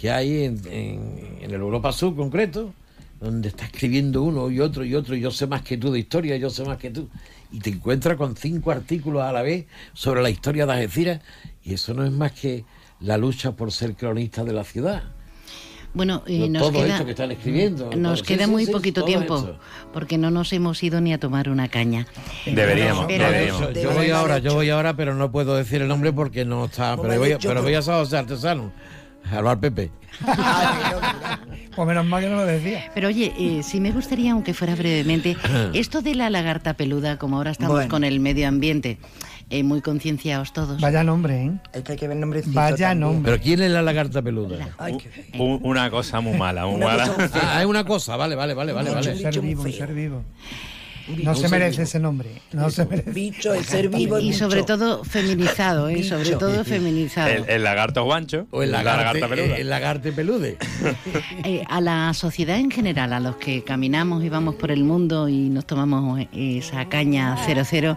que hay en, en el Europa Sur concreto, donde está escribiendo uno y otro y otro, y yo sé más que tú de historia, yo sé más que tú, y te encuentras con cinco artículos a la vez sobre la historia de Algeciras, y eso no es más que la lucha por ser cronista de la ciudad. Bueno, y nos todo queda, esto que están escribiendo. nos queda sí, muy sí, poquito tiempo, esto. porque no nos hemos ido ni a tomar una caña. Deberíamos, Pero- deberíamos. Yo, yo voy ahora, yo voy ahora, pero no puedo decir el nombre porque no está. Pero voy, a- pero voy a San José Artesano, al bar Pepe. Pues menos mal que no lo decía. Pero oye, eh, sí me gustaría, aunque fuera brevemente, esto de la lagarta peluda, como ahora estamos Bueno. con el medio ambiente, eh, muy concienciados todos. Vaya nombre, ¿eh? Es que hay que ver nombrecito Vaya también. nombre. ¿Pero quién es la lagarta peluda? Ay, qué- Un- una cosa muy mala, muy Una mala. Ah, es una cosa, vale, vale, vale, vale. Un ser vivo, un ser vivo. No se merece ese nombre. No se merece. Bicho, el ser vivo Y sobre todo feminizado, ¿eh? sobre todo feminizado. El, el lagarto guancho. O el la lagarte, lagarta peluda. el lagarte pelude. Eh, a la sociedad en general, a los que caminamos y vamos por el mundo y nos tomamos eh, esa caña 00,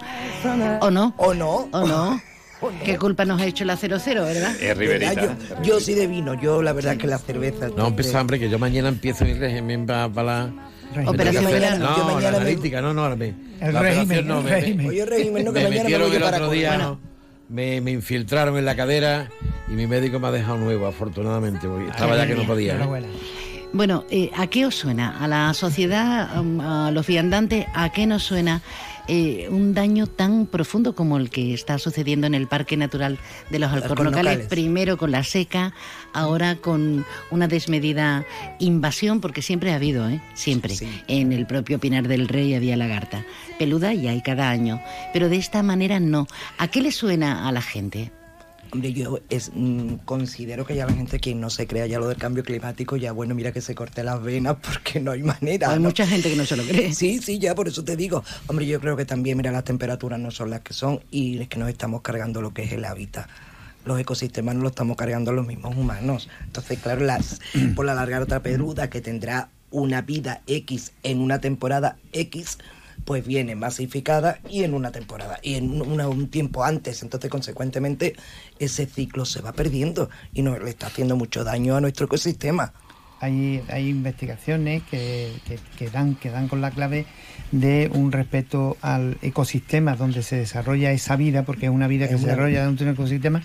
¿o no? ¿O no? ¿O no? ¿Qué culpa nos ha hecho la 00, verdad? Es riverita. Yo, yo sí de vino, yo la verdad que la cerveza. No, empezó hambre, que yo mañana empiezo mi régimen para la. Operación me verano. No, Yo mañana la me- analítica, no, no. Me, El la régimen, no, el me- régimen. Oye, régimen, no, que me mañana me voy el para otro día, Bueno, me, me infiltraron en la cadera y mi médico me ha dejado nuevo, afortunadamente, porque estaba ya que no podía. ¿eh? Bueno, eh, ¿a qué os suena? ¿A la sociedad, a los viandantes, a qué nos suena eh, un daño tan profundo como el que está sucediendo en el Parque Natural de los Alcornocales? Primero con la seca, ahora con una desmedida invasión, porque siempre ha habido, ¿eh? Siempre. Sí. En el propio Pinar del Rey había lagarta. Peluda y hay cada año. Pero de esta manera no. ¿A qué le suena a la gente? Hombre, yo es, mm, considero que ya la gente quien no se crea ya lo del cambio climático, ya bueno, mira que se corte las venas porque no hay manera. Hay ¿no? mucha gente que no se lo cree. Sí, sí, ya por eso te digo. Hombre, yo creo que también, mira, las temperaturas no son las que son y es que nos estamos cargando lo que es el hábitat. Los ecosistemas no lo estamos cargando los mismos humanos. Entonces, claro, las, por la lagarta peluda que tendrá una vida X en una temporada X, pues viene masificada y en una temporada y en un tiempo antes. Entonces, consecuentemente, ese ciclo se va perdiendo y nos le está haciendo mucho daño a nuestro ecosistema. Hay, hay investigaciones que, que- que dan, que dan con la clave de un respeto al ecosistema donde se desarrolla esa vida, porque es una vida que Es se una- desarrolla dentro de un ecosistema,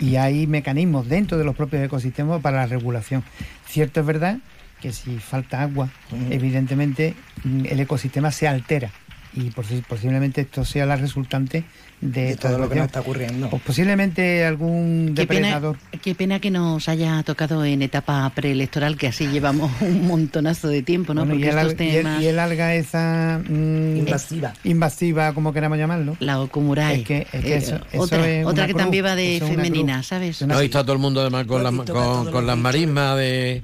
y hay mecanismos dentro de los propios ecosistemas para la regulación. Cierto es verdad que si falta agua, evidentemente mm, el ecosistema se altera. Y posi- posiblemente esto sea la resultante de, todo lo que nos está ocurriendo. Pues posiblemente algún Qué pena, depredador. qué pena que nos haya tocado en etapa preelectoral, que así llevamos un montonazo de tiempo, ¿no? Bueno, y, Porque el, estos al- y el- temas, y el alga esa mm, Invasiva. invasiva, como queramos llamarlo. la Okumurai, Es que- es que eh, eso- eso otra, es otra una que cruz, también va de femenina. ¿sabes? No, ahí está todo el mundo además con, la, con, las marismas de,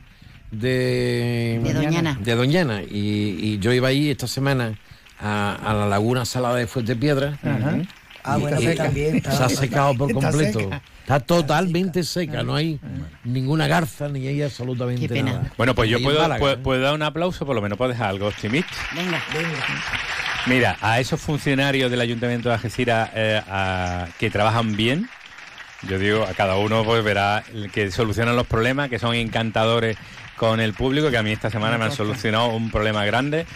de, De Doñana. de Doñana. Y, y yo iba ahí esta semana a, a la laguna salada de Fuente Piedra. Ajá. Ah, y- bueno, y pues también está- se ha secado por Está completo. seca. Está totalmente seca, no hay ninguna garza ni hay absolutamente Qué pena. nada. Bueno, pues yo Y en puedo, Málaga, puedo, ¿eh? puedo dar un aplauso, por lo menos puedo dejar algo optimista. Venga, Mira, a esos funcionarios del Ayuntamiento de Algeciras eh, a- que trabajan bien, yo digo, a cada uno pues verá que solucionan los problemas, que son encantadores con el público, que a mí esta semana me han solucionado un problema grande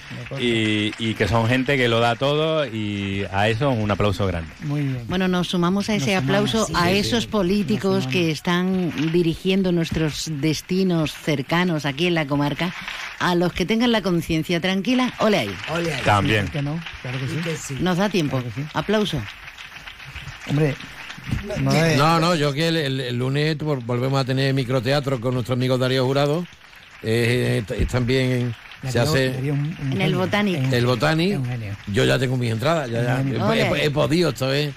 y, y que son gente que lo da todo y a eso un aplauso grande. Muy bien. Bueno, nos sumamos a ese Nos sumamos, aplauso sí, a esos políticos que están dirigiendo nuestros destinos cercanos aquí en la comarca, a los que tengan la conciencia tranquila, ole ahí. Ole ahí. También. Claro que Sí sí. que sí. Nos da tiempo. Claro que sí. Aplauso. Hombre, no No, yo que el, el- el lunes vol- volvemos a tener microteatro con nuestro amigo Darío Jurado. Eh, es- es también se hace Darío un- un En el un- el genio. Yo ya tengo mis entradas, ya. He, he- Ole. he podido esta vez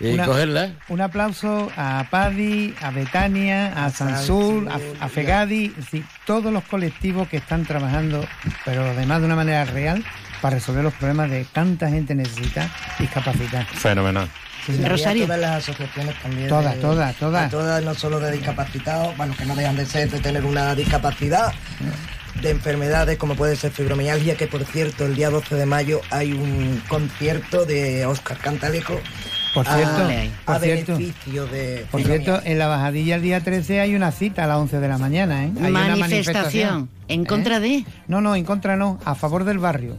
eh, Una- cogerlas. Un aplauso a Padi, a Betania, a Sansul, a, a Fegadi, decir, todos los colectivos que están trabajando, pero además de una manera real, para resolver los problemas de tanta gente necesita discapacidad. Fenomenal. Sí, sí. Y Rosario. todas las asociaciones también. Todas, todas, todas. todas, no solo de discapacitados, bueno, que no dejan de ser, de tener una discapacidad. de enfermedades como puede ser fibromialgia, que por cierto el día 12 de mayo hay un concierto de Oscar Cantalejo. Por cierto, a, por cierto, beneficio de por cierto, en la bajadilla el día 13 hay una cita a las 11 de la mañana, ¿eh? Hay manifestación. una manifestación. ¿En contra ¿Eh? de? No, no, en contra no, a favor del barrio.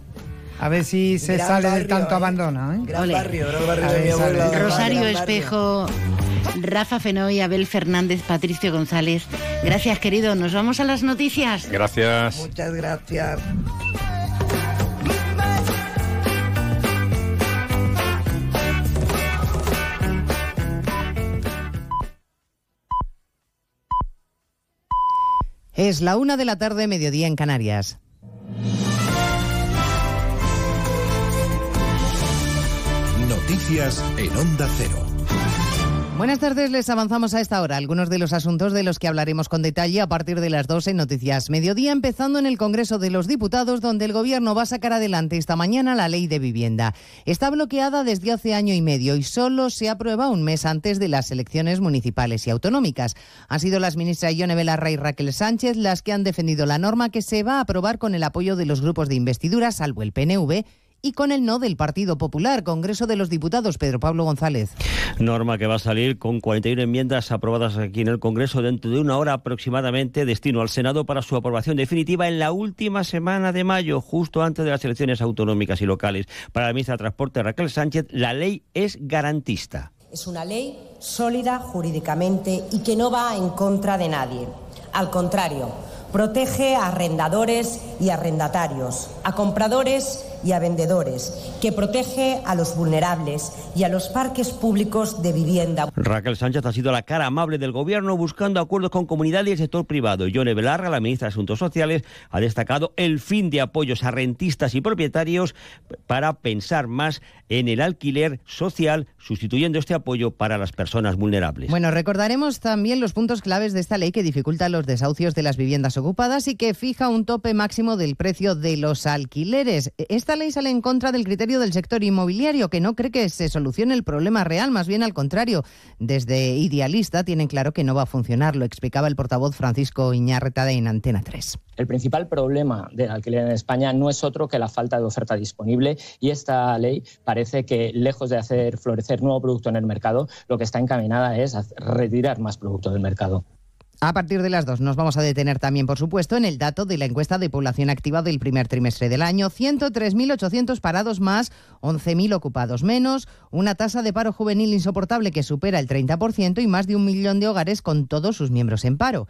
A ver si se Gran sale del barrio, tanto ¿eh? abandono, ¿eh? Gran Ole. barrio, gran barrio de mi abuela. Rosario gran barrio. Espejo, Rafa Fenoy, Abel Fernández, Patricio González. Gracias, querido. Nos vamos a las noticias. Gracias. Muchas gracias. Es la una de la tarde, mediodía en Canarias. Noticias en Onda Cero. Buenas tardes, les avanzamos a esta hora algunos de los asuntos de los que hablaremos con detalle a partir de las 12 en Noticias Mediodía, empezando en el Congreso de los Diputados, donde el Gobierno va a sacar adelante esta mañana la ley de vivienda. Está bloqueada desde hace año y medio y solo se aprueba un mes antes de las elecciones municipales y autonómicas. Han sido las ministras Ione Belarra y Raquel Sánchez las que han defendido la norma que se va a aprobar con el apoyo de los grupos de investidura, salvo el PNV, y con el no del Partido Popular. Congreso de los Diputados, Pedro Pablo González. Norma que va a salir con 41 enmiendas aprobadas aquí en el Congreso dentro de una hora aproximadamente, destino al Senado para su aprobación definitiva en la última semana de mayo, justo antes de las elecciones autonómicas y locales. Para la ministra de Transporte, Raquel Sánchez, la ley es garantista. Es una ley sólida jurídicamente y que no va en contra de nadie. Al contrario, protege a arrendadores y arrendatarios, a compradores y a vendedores, que protege a los vulnerables y a los parques públicos de vivienda. Raquel Sánchez ha sido la cara amable del Gobierno buscando acuerdos con comunidades y el sector privado. Yone Belarra, la ministra de Asuntos Sociales, ha destacado el fin de apoyos a rentistas y propietarios para pensar más en el alquiler social, sustituyendo este apoyo para las personas vulnerables. Bueno, recordaremos también los puntos claves de esta ley que dificulta los desahucios de las viviendas ocupadas y que fija un tope máximo del precio de los alquileres. Esta ley sale en contra del criterio del sector inmobiliario, que no cree que se solucione el problema real, más bien al contrario. Desde Idealista tienen claro que no va a funcionar, lo explicaba el portavoz Francisco Iñárreta en Antena 3. El principal problema del alquiler en España no es otro que la falta de oferta disponible y esta ley parece que, lejos de hacer florecer nuevo producto en el mercado, lo que está encaminada es retirar más producto del mercado. A partir de las dos nos vamos a detener también, por supuesto, en el dato de la encuesta de población activa del primer trimestre del año. 103.800 parados más, 11.000 ocupados menos, una tasa de paro juvenil insoportable que supera el 30% y más de un millón de hogares con todos sus miembros en paro.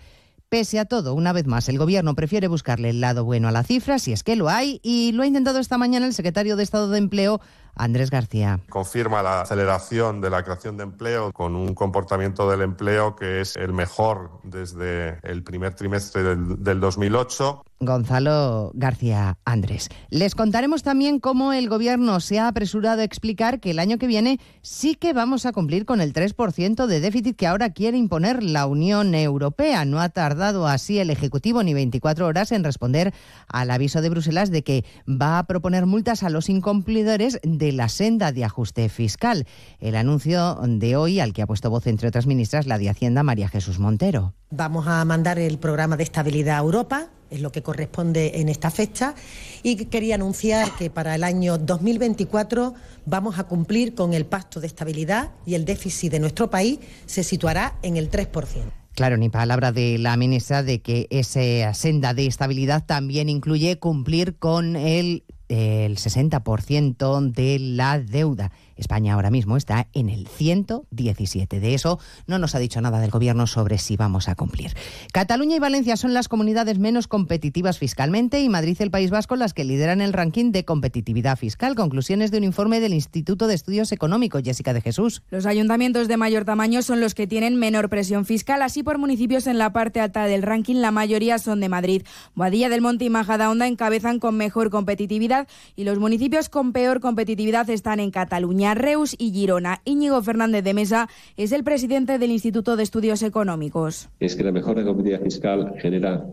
Pese a todo, una vez más, el Gobierno prefiere buscarle el lado bueno a la cifra, si es que lo hay, y lo ha intentado esta mañana el secretario de Estado de Empleo, Andrés García. Confirma la aceleración de la creación de empleo con un comportamiento del empleo que es el mejor desde el primer trimestre del, del 2008. Gonzalo García Andrés. Les contaremos también cómo el Gobierno se ha apresurado a explicar que el año que viene sí que vamos a cumplir con el 3% de déficit que ahora quiere imponer la Unión Europea. No ha tardado así el Ejecutivo ni 24 horas en responder al aviso de Bruselas de que va a proponer multas a los incumplidores de la senda de ajuste fiscal. El anuncio de hoy, al que ha puesto voz, entre otras ministras, la de Hacienda, María Jesús Montero. Vamos a mandar el programa de estabilidad a Europa, es lo que corresponde en esta fecha, y quería anunciar que para el año 2024 vamos a cumplir con el pacto de estabilidad y el déficit de nuestro país se situará en el 3%. Claro, ni palabra de la ministra de que esa senda de estabilidad también incluye cumplir con el, el 60% de la deuda. España ahora mismo está en el 117. De eso no nos ha dicho nada del Gobierno sobre si vamos a cumplir. Cataluña y Valencia son las comunidades menos competitivas fiscalmente y Madrid y el País Vasco las que lideran el ranking de competitividad fiscal. Conclusiones de un informe del Instituto de Estudios Económicos, Jessica de Jesús. Los ayuntamientos de mayor tamaño son los que tienen menor presión fiscal, así por municipios en la parte alta del ranking, la mayoría son de Madrid. Boadilla del Monte y Majadahonda encabezan con mejor competitividad y los municipios con peor competitividad están en Cataluña, Reus y Girona. Íñigo Fernández de Mesa es el presidente del Instituto de Estudios Económicos. Es que la mejora de competitividad fiscal genera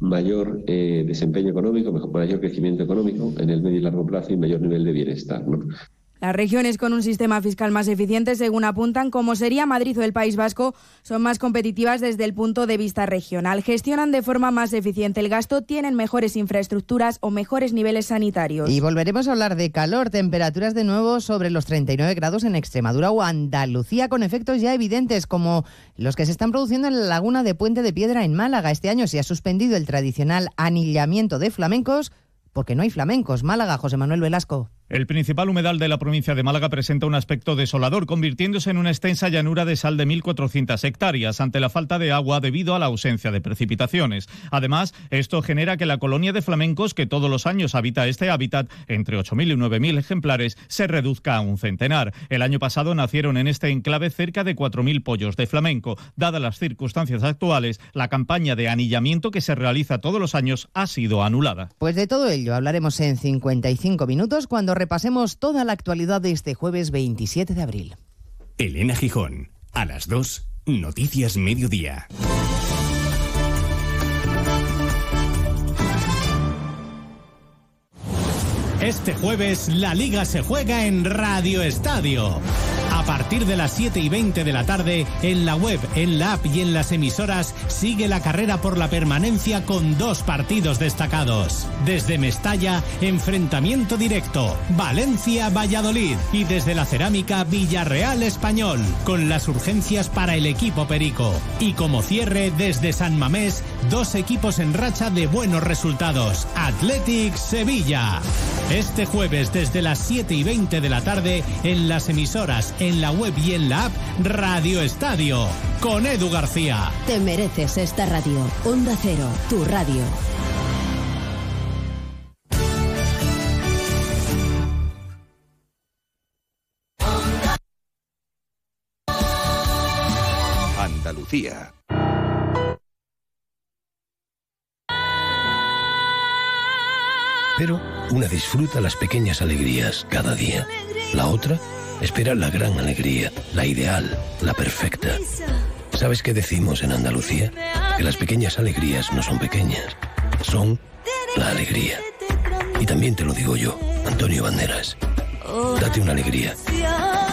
mayor eh, desempeño económico, mayor crecimiento económico en el medio y largo plazo y mayor nivel de bienestar. Las regiones con un sistema fiscal más eficiente, según apuntan, como sería Madrid o el País Vasco, son más competitivas desde el punto de vista regional. Gestionan de forma más eficiente el gasto, tienen mejores infraestructuras o mejores niveles sanitarios. Y volveremos a hablar de calor, temperaturas de nuevo sobre los 39 grados en Extremadura o Andalucía, con efectos ya evidentes como los que se están produciendo en la laguna de Puente de Piedra en Málaga. Este año se ha suspendido el tradicional anillamiento de flamencos porque no hay flamencos. Málaga, José Manuel Velasco. El principal humedal de la provincia de Málaga presenta un aspecto desolador, convirtiéndose en una extensa llanura de sal de 1.400 hectáreas ante la falta de agua debido a la ausencia de precipitaciones. Además, esto genera que la colonia de flamencos, que todos los años habita este hábitat, entre 8.000 y 9.000 ejemplares, se reduzca a un centenar. El año pasado nacieron en este enclave cerca de 4.000 pollos de flamenco. Dadas las circunstancias actuales, la campaña de anillamiento que se realiza todos los años ha sido anulada. Pues de todo ello hablaremos en 55 minutos cuando repasemos toda la actualidad de este jueves 27 de abril. Elena Gijón, a las 2, Noticias Mediodía. Este jueves la liga se juega en Radio Estadio. A partir de las 7 y 20 de la tarde, en la web, en la app y en las emisoras, sigue la carrera por la permanencia con dos partidos destacados. Desde Mestalla, enfrentamiento directo, Valencia-Valladolid. Y desde la cerámica, Villarreal Español, con las urgencias para el equipo Perico. Y como cierre, desde San Mamés, dos equipos en racha de buenos resultados, Athletic Sevilla. Este jueves, desde las 7 y 20 de la tarde, en las emisoras, en la web y en la app Radio Estadio, con Edu García. Te mereces esta radio. Onda Cero, tu radio. Andalucía. Pero una disfruta las pequeñas alegrías cada día. La otra espera la gran alegría, la ideal, la perfecta. ¿Sabes qué decimos en Andalucía? Que las pequeñas alegrías no son pequeñas, son la alegría. Y también te lo digo yo, Antonio Banderas. Date una alegría.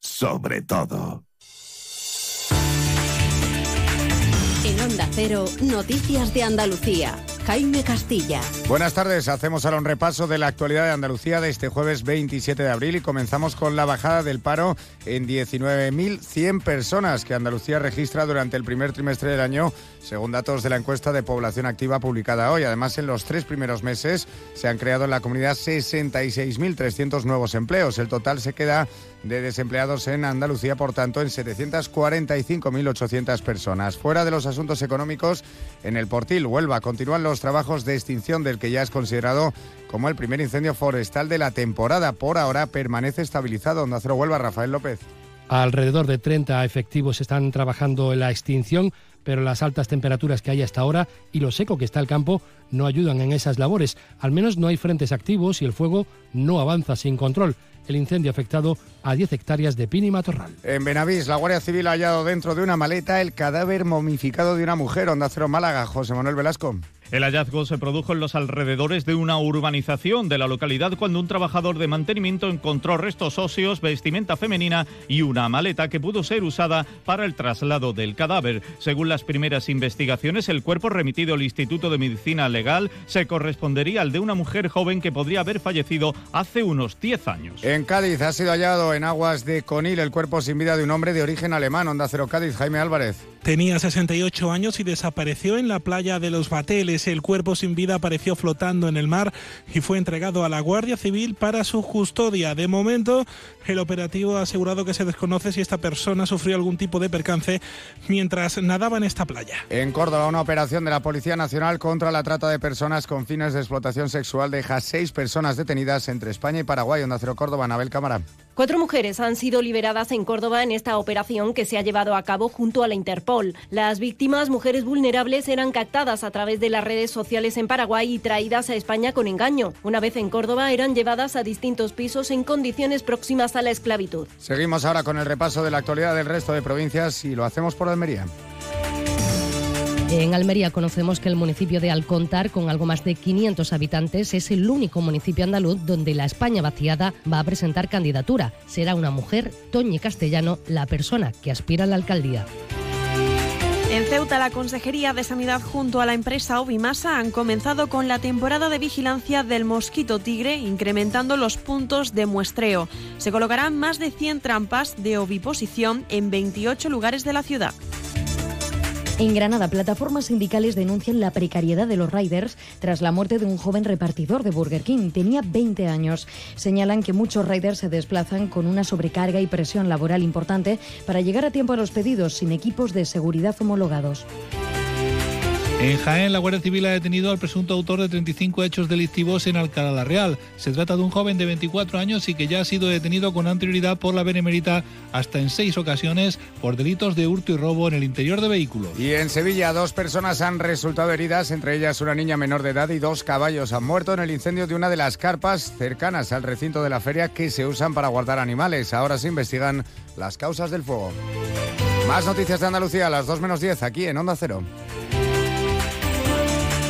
Sobre todo. En Onda Cero, Noticias de Andalucía. Jaime Castilla. Buenas tardes, hacemos ahora un repaso de la actualidad de Andalucía de este jueves 27 de abril y comenzamos con la bajada del paro en 19.100 personas que Andalucía registra durante el primer trimestre del año, según datos de la encuesta de población activa publicada hoy. Además, en los tres primeros meses se han creado en la comunidad 66.300 nuevos empleos. El total se queda de desempleados en Andalucía, por tanto, en 745.800 personas. Fuera de los asuntos económicos, en el Portil, Huelva, continúan los trabajos de extinción del que ya es considerado como el primer incendio forestal de la temporada. Por ahora permanece estabilizado. Onda Cero Huelva, Rafael López. Alrededor de 30 efectivos están trabajando en la extinción, pero las altas temperaturas que hay hasta ahora y lo seco que está el campo no ayudan en esas labores. Al menos no hay frentes activos y el fuego no avanza sin control el incendio afectado a 10 hectáreas de pino y matorral. En Benavís, la Guardia Civil ha hallado dentro de una maleta el cadáver momificado de una mujer. Onda Cero Málaga, José Manuel Velasco. El hallazgo se produjo en los alrededores de una urbanización de la localidad cuando un trabajador de mantenimiento encontró restos óseos, vestimenta femenina y una maleta que pudo ser usada para el traslado del cadáver. Según las primeras investigaciones, el cuerpo remitido al Instituto de Medicina Legal se correspondería al de una mujer joven que podría haber fallecido hace unos 10 años. En Cádiz ha sido hallado en aguas de Conil el cuerpo sin vida de un hombre de origen alemán. Onda Cero Cádiz, Jaime Álvarez. Tenía 68 años y desapareció en la playa de los Bateles. El cuerpo sin vida apareció flotando en el mar y fue entregado a la Guardia Civil para su custodia. De momento, el operativo ha asegurado que se desconoce si esta persona sufrió algún tipo de percance mientras nadaba en esta playa. En Córdoba, una operación de la Policía Nacional contra la trata de personas con fines de explotación sexual deja seis personas detenidas entre España y Paraguay. Onda Cero Córdoba, Anabel Cámara. Cuatro mujeres han sido liberadas en Córdoba en esta operación que se ha llevado a cabo junto a la Interpol. Las víctimas, mujeres vulnerables, eran captadas a través de las redes sociales en Paraguay y traídas a España con engaño. Una vez en Córdoba, eran llevadas a distintos pisos en condiciones próximas a la esclavitud. Seguimos ahora con el repaso de la actualidad del resto de provincias y lo hacemos por Almería. En Almería conocemos que el municipio de Alcontar, con algo más de 500 habitantes, es el único municipio andaluz donde la España vaciada va a presentar candidatura. Será una mujer, Toñi Castellano, la persona que aspira a la alcaldía. En Ceuta, la Consejería de Sanidad junto a la empresa Ovimasa han comenzado con la temporada de vigilancia del mosquito tigre, incrementando los puntos de muestreo. Se colocarán más de 100 trampas de oviposición en 28 lugares de la ciudad. En Granada, plataformas sindicales denuncian la precariedad de los riders tras la muerte de un joven repartidor de Burger King. Tenía 20 años. Señalan que muchos riders se desplazan con una sobrecarga y presión laboral importante para llegar a tiempo a los pedidos sin equipos de seguridad homologados. En Jaén, la Guardia Civil ha detenido al presunto autor de 35 hechos delictivos en Alcalá la Real. Se trata de un joven de 24 años y que ya ha sido detenido con anterioridad por la Benemérita hasta en seis ocasiones por delitos de hurto y robo en el interior de vehículos. Y en Sevilla, dos personas han resultado heridas, entre ellas una niña menor de edad y dos caballos han muerto en el incendio de una de las carpas cercanas al recinto de la feria que se usan para guardar animales. Ahora se investigan las causas del fuego. Más noticias de Andalucía a las 2 menos 10 aquí en Onda Cero.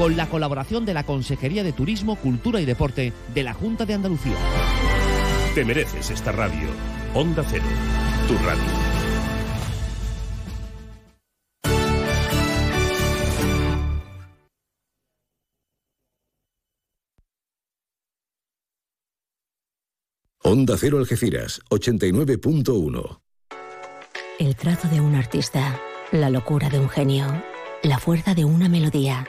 con la colaboración de la Consejería de Turismo, Cultura y Deporte de la Junta de Andalucía. Te mereces esta radio. Onda Cero, tu radio. Onda Cero Algeciras, 89.1. El trazo de un artista, la locura de un genio, la fuerza de una melodía.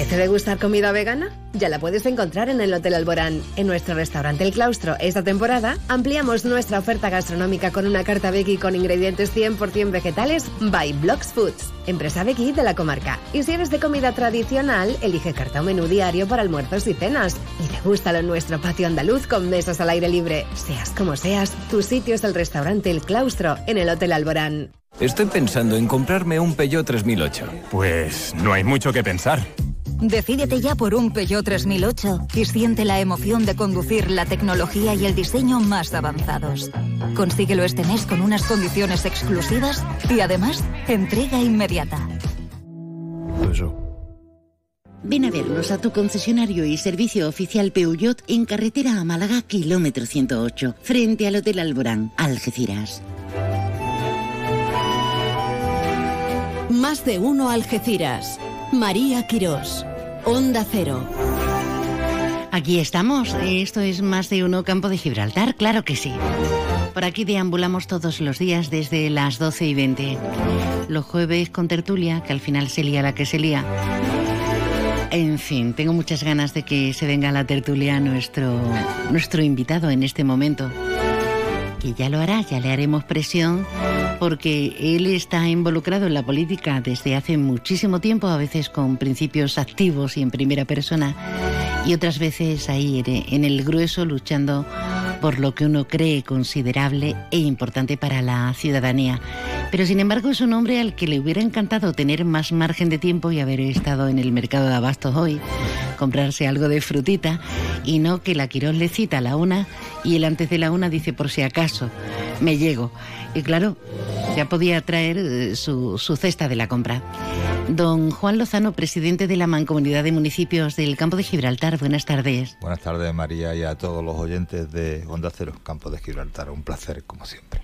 ¿Te apetece degustar comida vegana? Ya la puedes encontrar en el Hotel Alborán. En nuestro restaurante El Claustro, esta temporada, ampliamos nuestra oferta gastronómica con una carta veggie con ingredientes 100% vegetales by Blocks Foods, empresa veggie de la comarca. Y si eres de comida tradicional, elige carta o menú diario para almuerzos y cenas. Y degústalo en nuestro patio andaluz con mesas al aire libre. Seas como seas, tu sitio es el restaurante El Claustro en el Hotel Alborán. Estoy pensando en comprarme un Peugeot 3008. Pues no hay mucho que pensar. Decídete ya por un Peugeot 3008 y siente la emoción de conducir la tecnología y el diseño más avanzados. Consíguelo este mes con unas condiciones exclusivas y además entrega inmediata. Ven a vernos a tu concesionario y servicio oficial Peugeot en carretera a Málaga, kilómetro 108, frente al Hotel Alborán, Algeciras. Más de uno Algeciras. María Quirós. Onda Cero. Aquí estamos. Esto es más de uno campo de Gibraltar, claro que sí. Por aquí deambulamos todos los días desde las 12 y 20. Los jueves con tertulia, que al final se lía la que se lía. En fin, tengo muchas ganas de que se venga a la tertulia nuestro, nuestro invitado en este momento. Que ya lo hará, ya le haremos presión porque él está involucrado en la política desde hace muchísimo tiempo, a veces con principios activos y en primera persona, y otras veces ahí en el grueso luchando por lo que uno cree considerable e importante para la ciudadanía. Pero sin embargo es un hombre al que le hubiera encantado tener más margen de tiempo y haber estado en el mercado de abastos hoy, comprarse algo de frutita y no que la Quirón le cita a la una y él antes de la una dice por si acaso, me llego. Y claro, ya podía traer eh, su, su cesta de la compra. Don Juan Lozano, presidente de la Mancomunidad de Municipios del Campo de Gibraltar. Buenas tardes. Buenas tardes, María, y a todos los oyentes de Onda Cero, Campo de Gibraltar. Un placer, como siempre.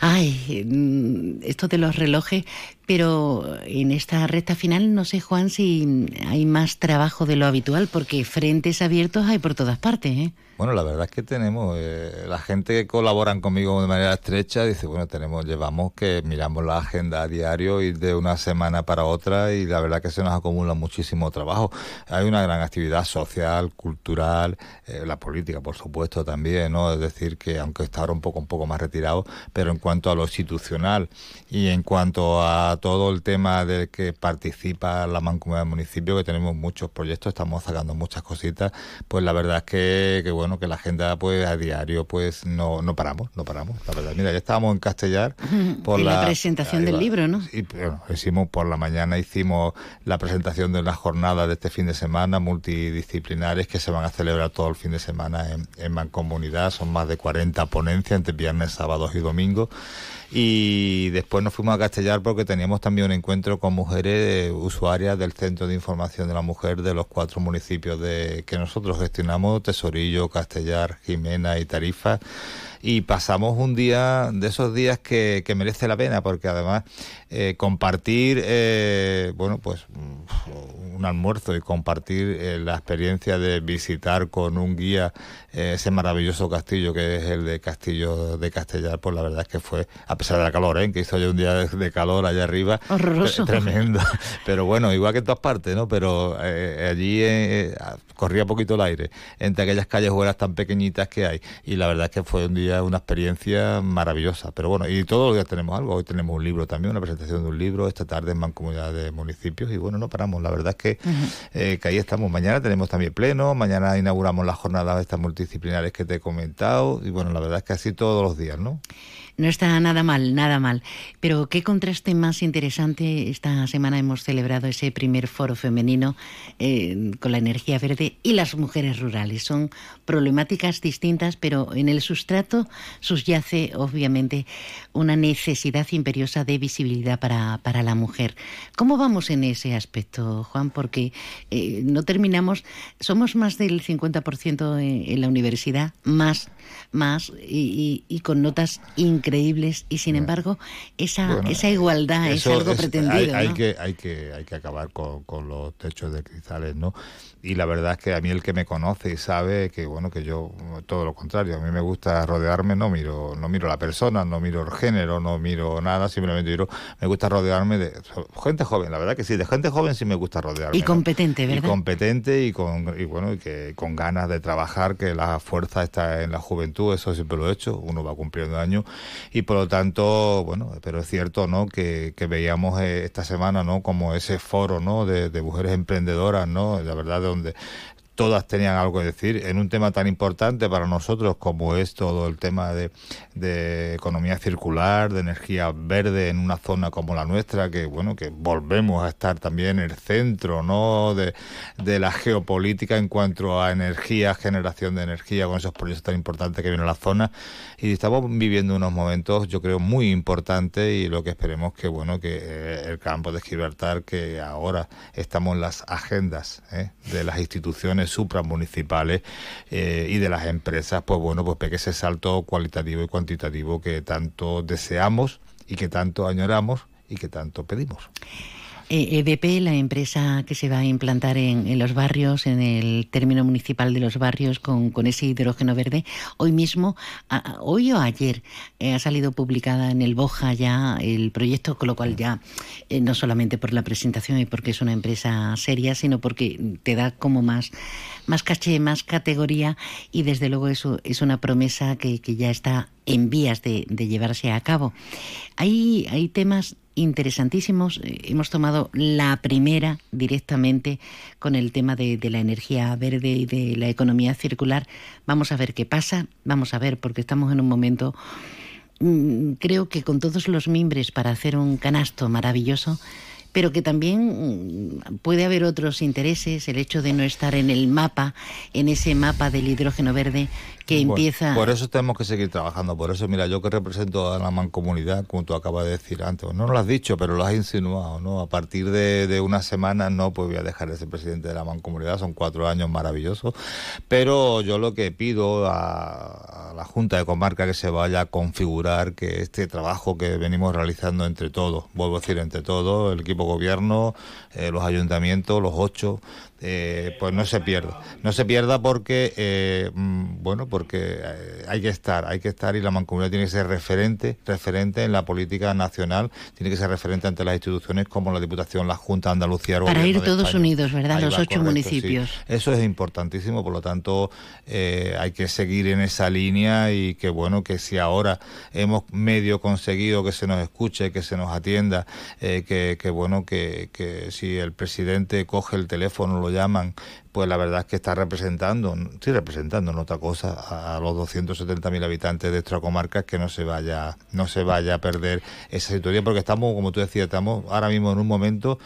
Ay, mm, esto de los relojes, pero en esta recta final no sé, Juan, si hay más trabajo de lo habitual, porque frentes abiertos hay por todas partes, ¿eh? Bueno, la verdad es que tenemos, eh, la gente que colaboran conmigo de manera estrecha dice, bueno, tenemos, llevamos que miramos la agenda a diario y de una semana para otra y la verdad que se nos acumula muchísimo trabajo. Hay una gran actividad social, cultural, eh, la política, por supuesto, también, ¿no? Es decir, que aunque está ahora un poco, un poco más retirado, pero en cuanto a lo institucional y en cuanto a todo el tema del que participa la mancomunidad del municipio, que tenemos muchos proyectos, estamos sacando muchas cositas, pues la verdad es que, que bueno, que la agenda pues a diario pues no, no paramos, no paramos, la verdad. Mira, ya estábamos en Castellar por la, presentación del libro, ¿no? Y bueno, hicimos por la mañana hicimos la presentación de las jornadas de este fin de semana multidisciplinares que se van a celebrar todo el fin de semana en, en Mancomunidad, son más de 40 ponencias entre viernes, sábados y domingos y después nos fuimos a Castellar porque teníamos también un encuentro con mujeres usuarias del Centro de Información de la Mujer de los cuatro municipios de que nosotros gestionamos, Tesorillo, Castellar, Jimena y Tarifa y pasamos un día de esos días que, que merece la pena porque además eh, compartir eh, bueno pues un almuerzo y compartir eh, la experiencia de visitar con un guía eh, ese maravilloso castillo que es el de Castillo de Castellar, pues la verdad es que fue, a pesar de la calor, ¿eh? que hizo ya un día de, calor allá arriba, Horroroso. tremendo, pero bueno, igual que en todas partes, ¿no? Pero eh, allí corría poquito el aire, entre aquellas calles callejuelas tan pequeñitas que hay, y la verdad es que fue un día, una experiencia maravillosa, pero bueno, y todos los días tenemos algo, hoy tenemos un libro también, una presentación de un libro, esta tarde en Mancomunidad de Municipios, y bueno, no paramos, la verdad es que, que ahí estamos, mañana tenemos también pleno, mañana inauguramos la jornada de esta multi disciplinares que te he comentado. Y bueno, la verdad es que así todos los días, ¿no? No está nada mal, nada mal. Pero qué contraste más interesante. Esta semana hemos celebrado ese primer foro femenino eh, con la energía verde y las mujeres rurales. Son problemáticas distintas, pero en el sustrato subyace obviamente una necesidad imperiosa de visibilidad para, para la mujer. ¿Cómo vamos en ese aspecto, Juan? Porque eh, no terminamos, somos más del 50% en, en la universidad, más, más, y, y, y con notas increíbles y sin embargo esa, bueno, esa igualdad es algo es, pretendido. Hay, ¿no? que, hay, que, hay que acabar con, con, los techos de cristales, ¿no? Y la verdad es que a mí el que me conoce y sabe que bueno que yo todo lo contrario, a mí me gusta rodearme, no miro, no miro la persona, no miro el género, no miro nada, simplemente miro, me gusta rodearme de gente joven, la verdad que sí, de gente joven sí me gusta rodearme. Y competente, ¿no? ¿verdad? Y competente y con y bueno, y que con ganas de trabajar, que la fuerza está en la juventud, eso siempre lo he hecho, uno va cumpliendo años y por lo tanto, bueno, pero es cierto, ¿no? Que, que veíamos eh, esta semana, ¿no? Como ese foro, ¿no? De, de mujeres emprendedoras, ¿no? La verdad, donde todas tenían algo que decir en un tema tan importante para nosotros como es todo el tema de, de, economía circular, de energía verde en una zona como la nuestra, que bueno, que volvemos a estar también en el centro ¿no? de, de la geopolítica en cuanto a energía, generación de energía, con esos proyectos tan importantes que vienen a la zona. Y estamos viviendo unos momentos, yo creo, muy importantes y lo que esperemos que bueno, que eh, el campo de Gibraltar, que ahora estamos en las agendas ¿eh? de las instituciones supramunicipales eh, y de las empresas, pues bueno, pues pegue ese salto cualitativo y cuantitativo que tanto deseamos y que tanto añoramos y que tanto pedimos. EDP, Eh, la empresa que se va a implantar en, los barrios, en el término municipal de los barrios con, ese hidrógeno verde, hoy mismo, hoy o ayer, eh, ha salido publicada en el Boja ya el proyecto, con lo cual ya, eh, no solamente por la presentación y porque es una empresa seria, sino porque te da como más, más caché, más categoría y desde luego eso es una promesa que, que ya está en vías de, de llevarse a cabo. Hay, hay temas interesantísimos. Hemos tomado la primera directamente con el tema de, la energía verde y de la economía circular. Vamos a ver qué pasa, vamos a ver, porque estamos en un momento, mmm, creo que con todos los mimbres para hacer un canasto maravilloso, pero que también puede haber otros intereses, el hecho de no estar en el mapa, en ese mapa del hidrógeno verde, que empieza... Por eso tenemos que seguir trabajando, por eso, mira, yo que represento a la mancomunidad, como tú acabas de decir antes, no lo has dicho, pero lo has insinuado, ¿no? A partir de, de una semana, no, pues voy a dejar de ser presidente de la mancomunidad, son cuatro años maravillosos, pero yo lo que pido a, a la Junta de Comarca que se vaya a configurar que este trabajo que venimos realizando entre todos, vuelvo a decir entre todos, el equipo gobierno, eh, los ayuntamientos, los ocho, eh, pues no se pierda. No se pierda porque, eh, mm, bueno, porque eh, hay que estar, hay que estar y la mancomunidad tiene que ser referente, referente en la política nacional, tiene que ser referente ante las instituciones como la Diputación, la Junta de Andalucía. Para ir todos unidos, ¿verdad? Los ocho municipios. Eso es importantísimo, por lo tanto hay que seguir en esa línea y que bueno, que si ahora hemos medio conseguido que se nos escuche, que se nos atienda, que, que, bueno, que, que si el presidente coge el teléfono, llaman, pues la verdad es que está representando, sí representando en otra cosa, a los 270.000 habitantes de nuestra comarca, que no se vaya, no se vaya a perder esa situación, porque estamos, como tú decías, estamos ahora mismo en un momento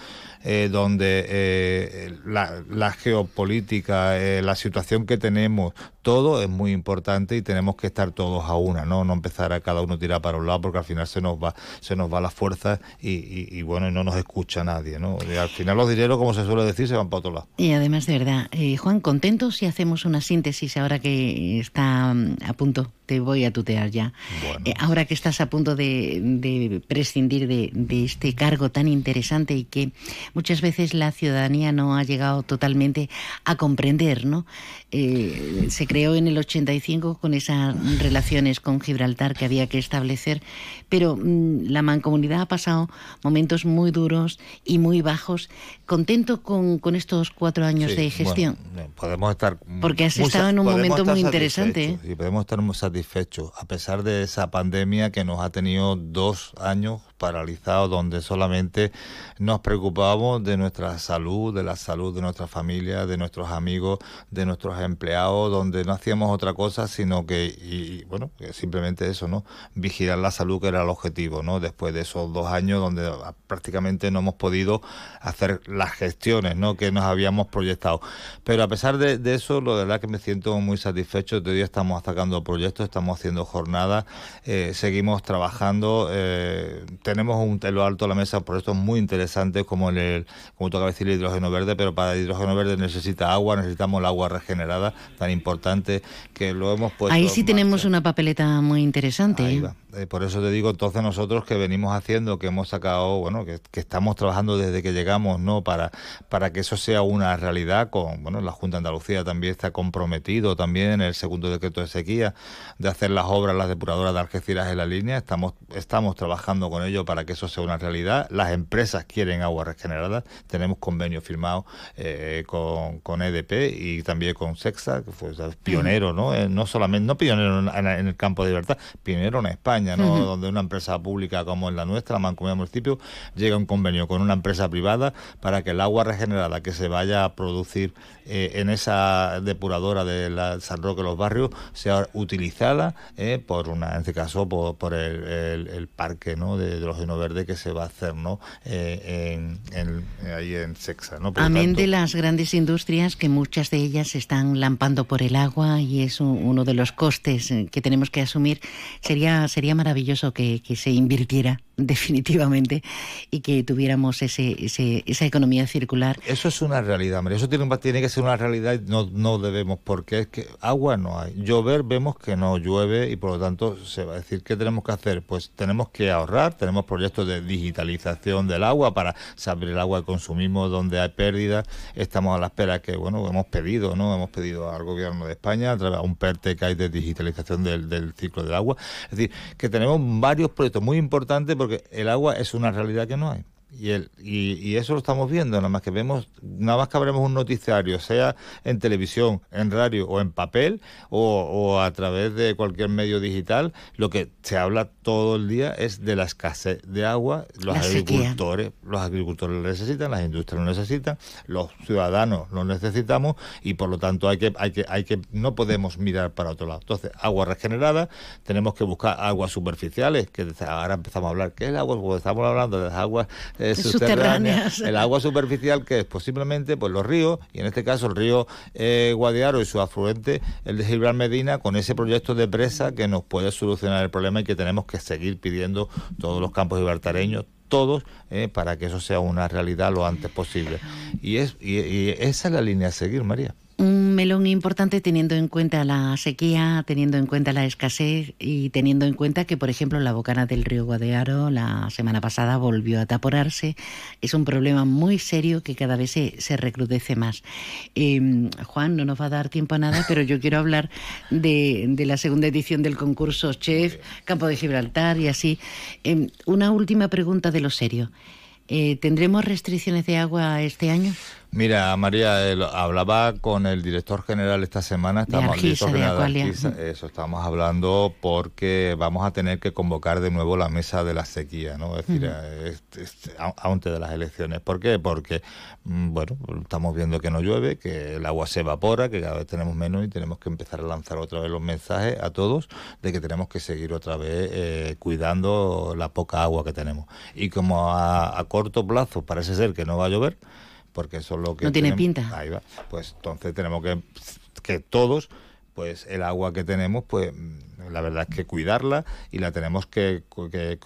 eh, donde eh, la, la, geopolítica, eh, la situación que tenemos, todo es muy importante y tenemos que estar todos a una, ¿no? No empezar a cada uno tirar para un lado porque al final se nos va, se nos va la fuerza y, y, y bueno, no nos escucha nadie, ¿no? Y al final los dineros, como se suele decir, se van para otro lado. Y además, de verdad, eh, Juan, contento si hacemos una síntesis ahora que está mm, a punto te voy a tutear ya. Bueno. Eh, ahora que estás a punto de, de prescindir de, de, este cargo tan interesante y que muchas veces la ciudadanía no ha llegado totalmente a comprender, ¿no? Eh, se creó en el 85 con esas relaciones con Gibraltar que había que establecer, pero mmm, la mancomunidad ha pasado momentos muy duros y muy bajos. ¿Contento con, con estos cuatro años sí, de gestión? Bueno, podemos estar... Porque has estado en un momento muy interesante. ¿eh? Y podemos estar muy satisfechos, a pesar de esa pandemia que nos ha tenido dos años paralizados, donde solamente nos preocupábamos de nuestra salud, de la salud de nuestra familia, de nuestros amigos, de nuestros empleados, donde no hacíamos otra cosa, sino que, y, bueno, simplemente eso, ¿no? Vigilar la salud, que era el objetivo, ¿no? Después de esos dos años donde prácticamente no hemos podido hacer las gestiones, ¿no? Que nos habíamos proyectado. Pero a pesar de, de eso, lo de verdad que me siento muy satisfecho. Todavía estamos sacando proyectos, estamos haciendo jornadas, eh, seguimos trabajando, eh, tenemos un telo alto a la mesa, proyectos muy interesantes como el, como toca decir, el hidrógeno verde, pero para el hidrógeno verde necesita agua, necesitamos el agua regenerada, tan importante que lo hemos puesto. Ahí sí tenemos una papeleta muy interesante. Ahí va. Eh, por eso te digo, entonces nosotros que venimos haciendo, que hemos sacado, bueno, que, que, estamos trabajando desde que llegamos, ¿no? Para, para que eso sea una realidad con, bueno, la Junta de Andalucía también está comprometido también en el segundo decreto de sequía de hacer las obras, las depuradoras de Algeciras en la línea, estamos, estamos trabajando con ello para que eso sea una realidad. Las empresas quieren agua regenerada, tenemos convenios firmados eh, con, con EDP y también con Sexa, que fue pionero, ¿no? Eh, no solamente, no pionero en, en el campo de libertad, pionero en España. ¿No? Uh -huh. donde una empresa pública como es la nuestra, la Mancomunidad Municipio, llega a un convenio con una empresa privada para que el agua regenerada que se vaya a producir eh, en esa depuradora de la San Roque los Barrios sea utilizada eh, por una, en este caso, por, por el, el, el, parque ¿no? de, de los Verde que se va a hacer ¿no? Eh, en, en, ahí en Sexa. ¿no? Amén tanto... de las grandes industrias que muchas de ellas están lampando por el agua y es un, uno de los costes que tenemos que asumir, sería, sería maravilloso que, que, se invirtiera definitivamente y que tuviéramos ese, ese, esa economía circular. Eso es una realidad, María. Eso tiene, tiene que ser una realidad y no, no debemos, porque es que agua no hay. Llover vemos que no llueve y por lo tanto se va a decir qué tenemos que hacer. Pues tenemos que ahorrar, tenemos proyectos de digitalización del agua para saber el agua que consumimos, donde hay pérdidas. Estamos a la espera que, bueno, hemos pedido, ¿no? Hemos pedido al gobierno de España a través de un PERTE que hay de digitalización del, del ciclo del agua. Es decir, que tenemos varios proyectos muy importantes porque el agua es una realidad que no hay. Y, el, y, y, eso lo estamos viendo, nada más que vemos, nada más que habremos un noticiario, sea en televisión, en radio o en papel o, o, a través de cualquier medio digital, lo que se habla todo el día es de la escasez de agua, los la agricultores, sequía. los agricultores lo necesitan, las industrias lo necesitan, los ciudadanos lo necesitamos y por lo tanto hay que, hay que, hay que, no podemos mirar para otro lado. Entonces, agua regenerada, tenemos que buscar aguas superficiales, que ahora empezamos a hablar, ¿qué es el agua? Porque estamos hablando de las aguas eh, subterráneas, el agua superficial que es posiblemente pues los ríos, y en este caso el río eh, Guadiaro y su afluente, el de Gilbert Medina, con ese proyecto de presa que nos puede solucionar el problema y que tenemos que seguir pidiendo todos los campos gibraltareños, todos eh, para que eso sea una realidad lo antes posible. Y, es, y esa es la línea a seguir, María un melón importante teniendo en cuenta la sequía, teniendo en cuenta la escasez y teniendo en cuenta que, por ejemplo, la bocana del río Guadearo la semana pasada volvió a taporarse. Es un problema muy serio que cada vez se, se recrudece más. Em, Juan, no nos va a dar tiempo a nada, pero yo quiero hablar de, de la segunda edición del concurso Chef, Campo de Gibraltar y así. Em, una última pregunta de lo serio. Eh, ¿Tendremos restricciones de agua este año? Mira, María, hablaba con el director general esta semana. Estamos, de Argisa, de eso estamos hablando porque vamos a tener que convocar de nuevo la mesa de la sequía, ¿no? Es decir, antes de las elecciones. ¿Por qué? Porque, mm, bueno, estamos viendo que no llueve, que el agua se evapora, que cada vez tenemos menos y tenemos que empezar a lanzar otra vez los mensajes a todos de que tenemos que seguir otra vez eh, cuidando la poca agua que tenemos. Y como a corto plazo parece ser que no va a llover, porque eso es lo que... No tiene pinta. Ahí va. Pues entonces tenemos que, que todos, pues el agua que tenemos, pues mm, la verdad es que cuidarla y la tenemos que,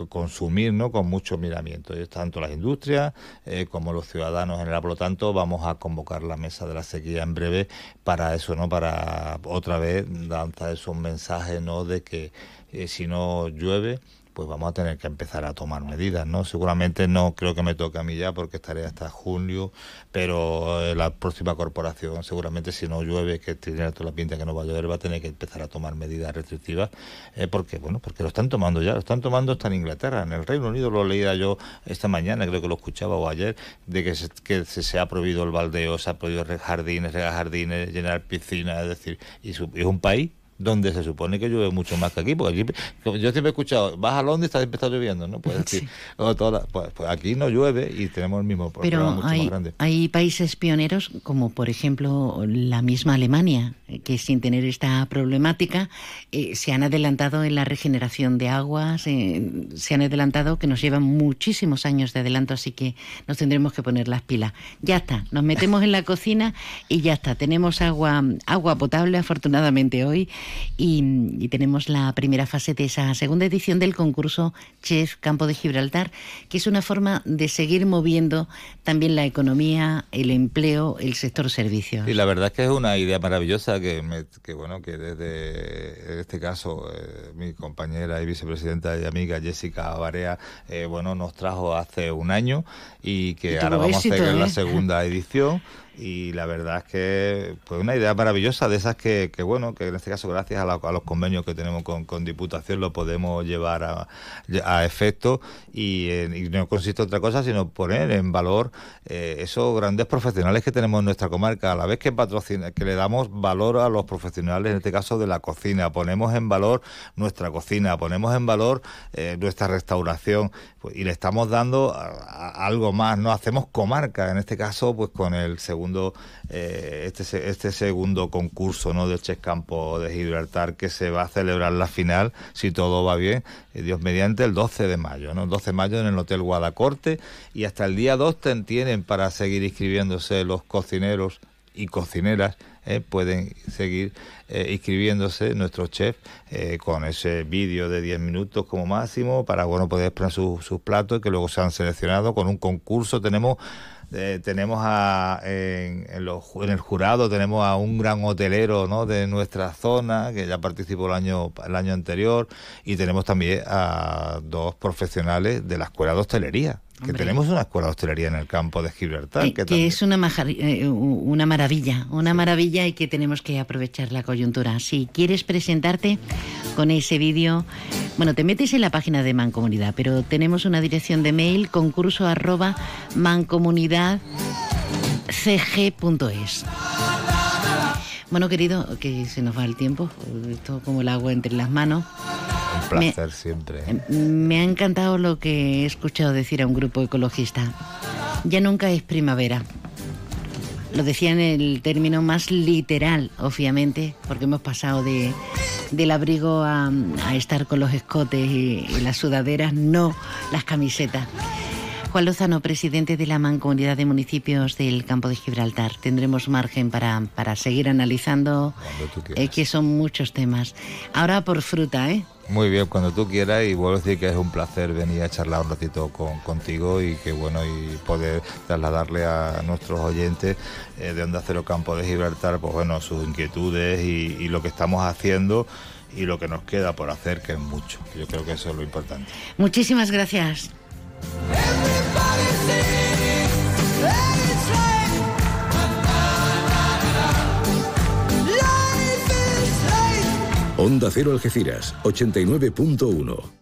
consumir ¿no? con mucho miramiento. Tanto las industrias eh, como los ciudadanos en general. Por lo tanto, vamos a convocar la mesa de la sequía en breve para eso, ¿no? Para otra vez lanzar esos mensajes, ¿no? De que eh, si no llueve pues vamos a tener que empezar a tomar medidas, ¿no? Seguramente no creo que me toque a mí ya porque estaré hasta junio, pero eh, la próxima corporación seguramente si no llueve, que tiene toda la pinta que no va a llover, va a tener que empezar a tomar medidas restrictivas, eh, porque bueno, porque lo están tomando ya, lo están tomando hasta en Inglaterra, en el Reino Unido lo leía yo esta mañana, creo que lo escuchaba o ayer, de que se, que se, ha prohibido el baldeo, se ha prohibido jardines, regar jardines, llenar piscinas, es decir, y es un país donde se supone que llueve mucho más que aquí, porque aquí, yo siempre he escuchado, vas a Londres y está, está lloviendo, ¿no? Pues, decir, pues, pues, aquí no llueve y tenemos el mismo problema mucho hay, más grande. Hay países pioneros, como por ejemplo la misma Alemania, que sin tener esta problemática eh, se han adelantado en la regeneración de aguas, eh, se han adelantado que nos llevan muchísimos años de adelanto, así que nos tendremos que poner las pilas. Ya está, nos metemos en la cocina y ya está, tenemos agua, agua potable afortunadamente hoy y, tenemos la primera fase de esa segunda edición del concurso Chef Campo de Gibraltar, que es una forma de seguir moviendo también la economía, el empleo, el sector servicios. Y la verdad es que es una idea maravillosa que, que bueno, que desde este caso eh, mi compañera y vicepresidenta y amiga Jessica Barea, eh, bueno, nos trajo hace un año y que ahora vamos a hacer la ¿eh? segunda edición y la verdad es que pues una idea maravillosa de esas que, que bueno que en este caso gracias a, los convenios que tenemos con, con, Diputación lo podemos llevar a, a efecto. Y, no consiste en otra cosa sino poner en valor eh, esos grandes profesionales que tenemos en nuestra comarca. A la vez que patrocina que le damos valor a los profesionales en este caso de la cocina. Ponemos en valor nuestra cocina ponemos en valor eh, nuestra restauración. Pues, y le estamos dando algo más. No hacemos comarca en este caso pues con el segundo segundo, eh, este, este segundo concurso ¿no? del Chess Campo de Gibraltar que se va a celebrar la final, si todo va bien, eh, Dios mediante, el 12 de mayo, ¿no? El 12 de mayo en el Hotel Guadacorte y hasta el día 2 tienen para seguir inscribiéndose los cocineros y cocineras eh, pueden seguir inscribiéndose nuestros chefs con ese vídeo de 10 minutos como máximo para bueno poder poner sus, sus platos que luego se han seleccionado con un concurso tenemos eh, tenemos a, en, en, el jurado tenemos a un gran hotelero ¿no? de nuestra zona que ya participó el año el año anterior y tenemos también a dos profesionales de la escuela de hostelería que tenemos una escuela de hostelería en el campo de Gibraltar. Eh, que, es una, eh, una maravilla, una maravilla y que tenemos que aprovechar la coyuntura. Si quieres presentarte con ese vídeo, bueno, te metes en la página de Mancomunidad, pero tenemos una dirección de mail concurso arroba mancomunidadcg.es. Bueno, querido, que se nos va el tiempo, esto como el agua entre las manos. Un placer siempre. ¿eh? Me ha encantado lo que he escuchado decir a un grupo ecologista. Ya nunca es primavera. Lo decía en el término más literal, obviamente, porque hemos pasado de, del abrigo a, estar con los escotes y las sudaderas, no las camisetas. Juan Lozano, presidente de la Mancomunidad de Municipios del Campo de Gibraltar. Tendremos margen para, para seguir analizando, eh, que son muchos temas. Ahora por fruta, ¿eh? Muy bien, cuando tú quieras y vuelvo a decir que es un placer venir a charlar un ratito con, contigo y que bueno y poder trasladarle a nuestros oyentes eh, de Onda Cero Campo de Gibraltar pues bueno sus inquietudes y, y, lo que estamos haciendo y lo que nos queda por hacer que es mucho. Yo creo que eso es lo importante. Muchísimas gracias. Onda Cero Algeciras, 89.1.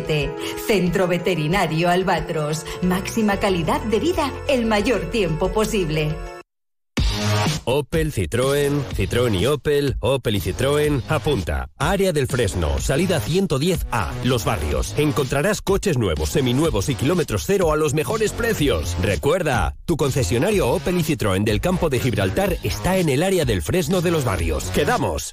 171407 Centro Veterinario Albatros. Máxima calidad de vida el mayor tiempo posible. Opel, Citroën, Citroën y Opel, Opel y Citroën, apunta. Área del Fresno, salida 110A, Los Barrios. Encontrarás coches nuevos, seminuevos y kilómetros cero a los mejores precios. Recuerda, tu concesionario Opel y Citroën del campo de Gibraltar está en el área del Fresno de Los Barrios. ¡Quedamos!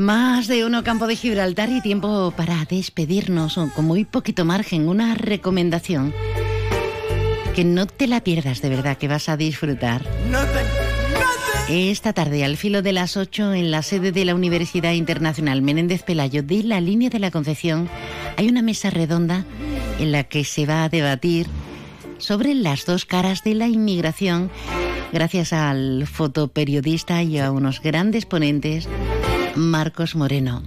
Más de uno campo de Gibraltar y tiempo para despedirnos con muy poquito margen. Una recomendación que no te la pierdas de verdad, que vas a disfrutar. Esta tarde, al filo de las 8, en la sede de la Universidad Internacional Menéndez Pelayo de la Línea de la Concepción, hay una mesa redonda en la que se va a debatir sobre las dos caras de la inmigración gracias al fotoperiodista y a unos grandes ponentes Marcos Moreno.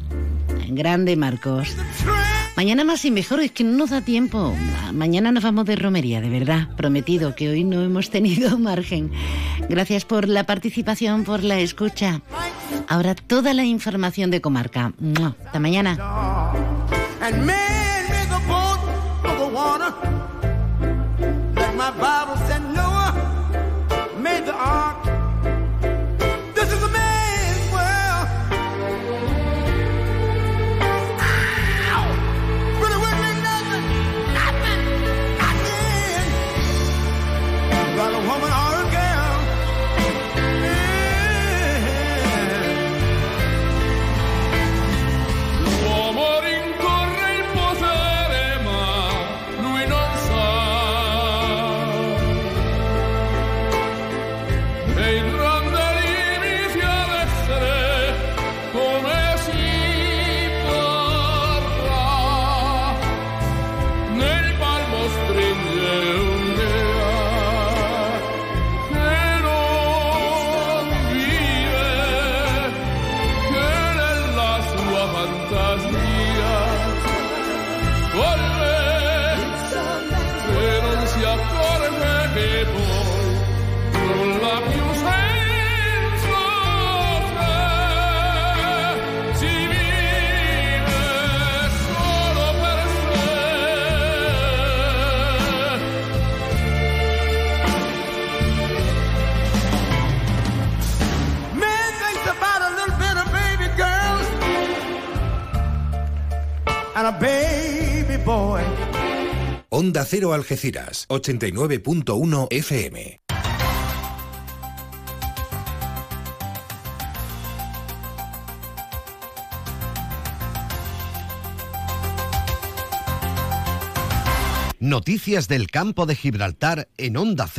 Grande Marcos. Mañana más y mejor, es que no nos da tiempo. Mañana nos vamos de romería, de verdad. Prometido que hoy no hemos tenido margen. Gracias por la participación, por la escucha. Ahora toda la información de comarca. Hasta mañana. Onda Cero Algeciras, 89.1 FM. Noticias del campo de Gibraltar en Onda Cero.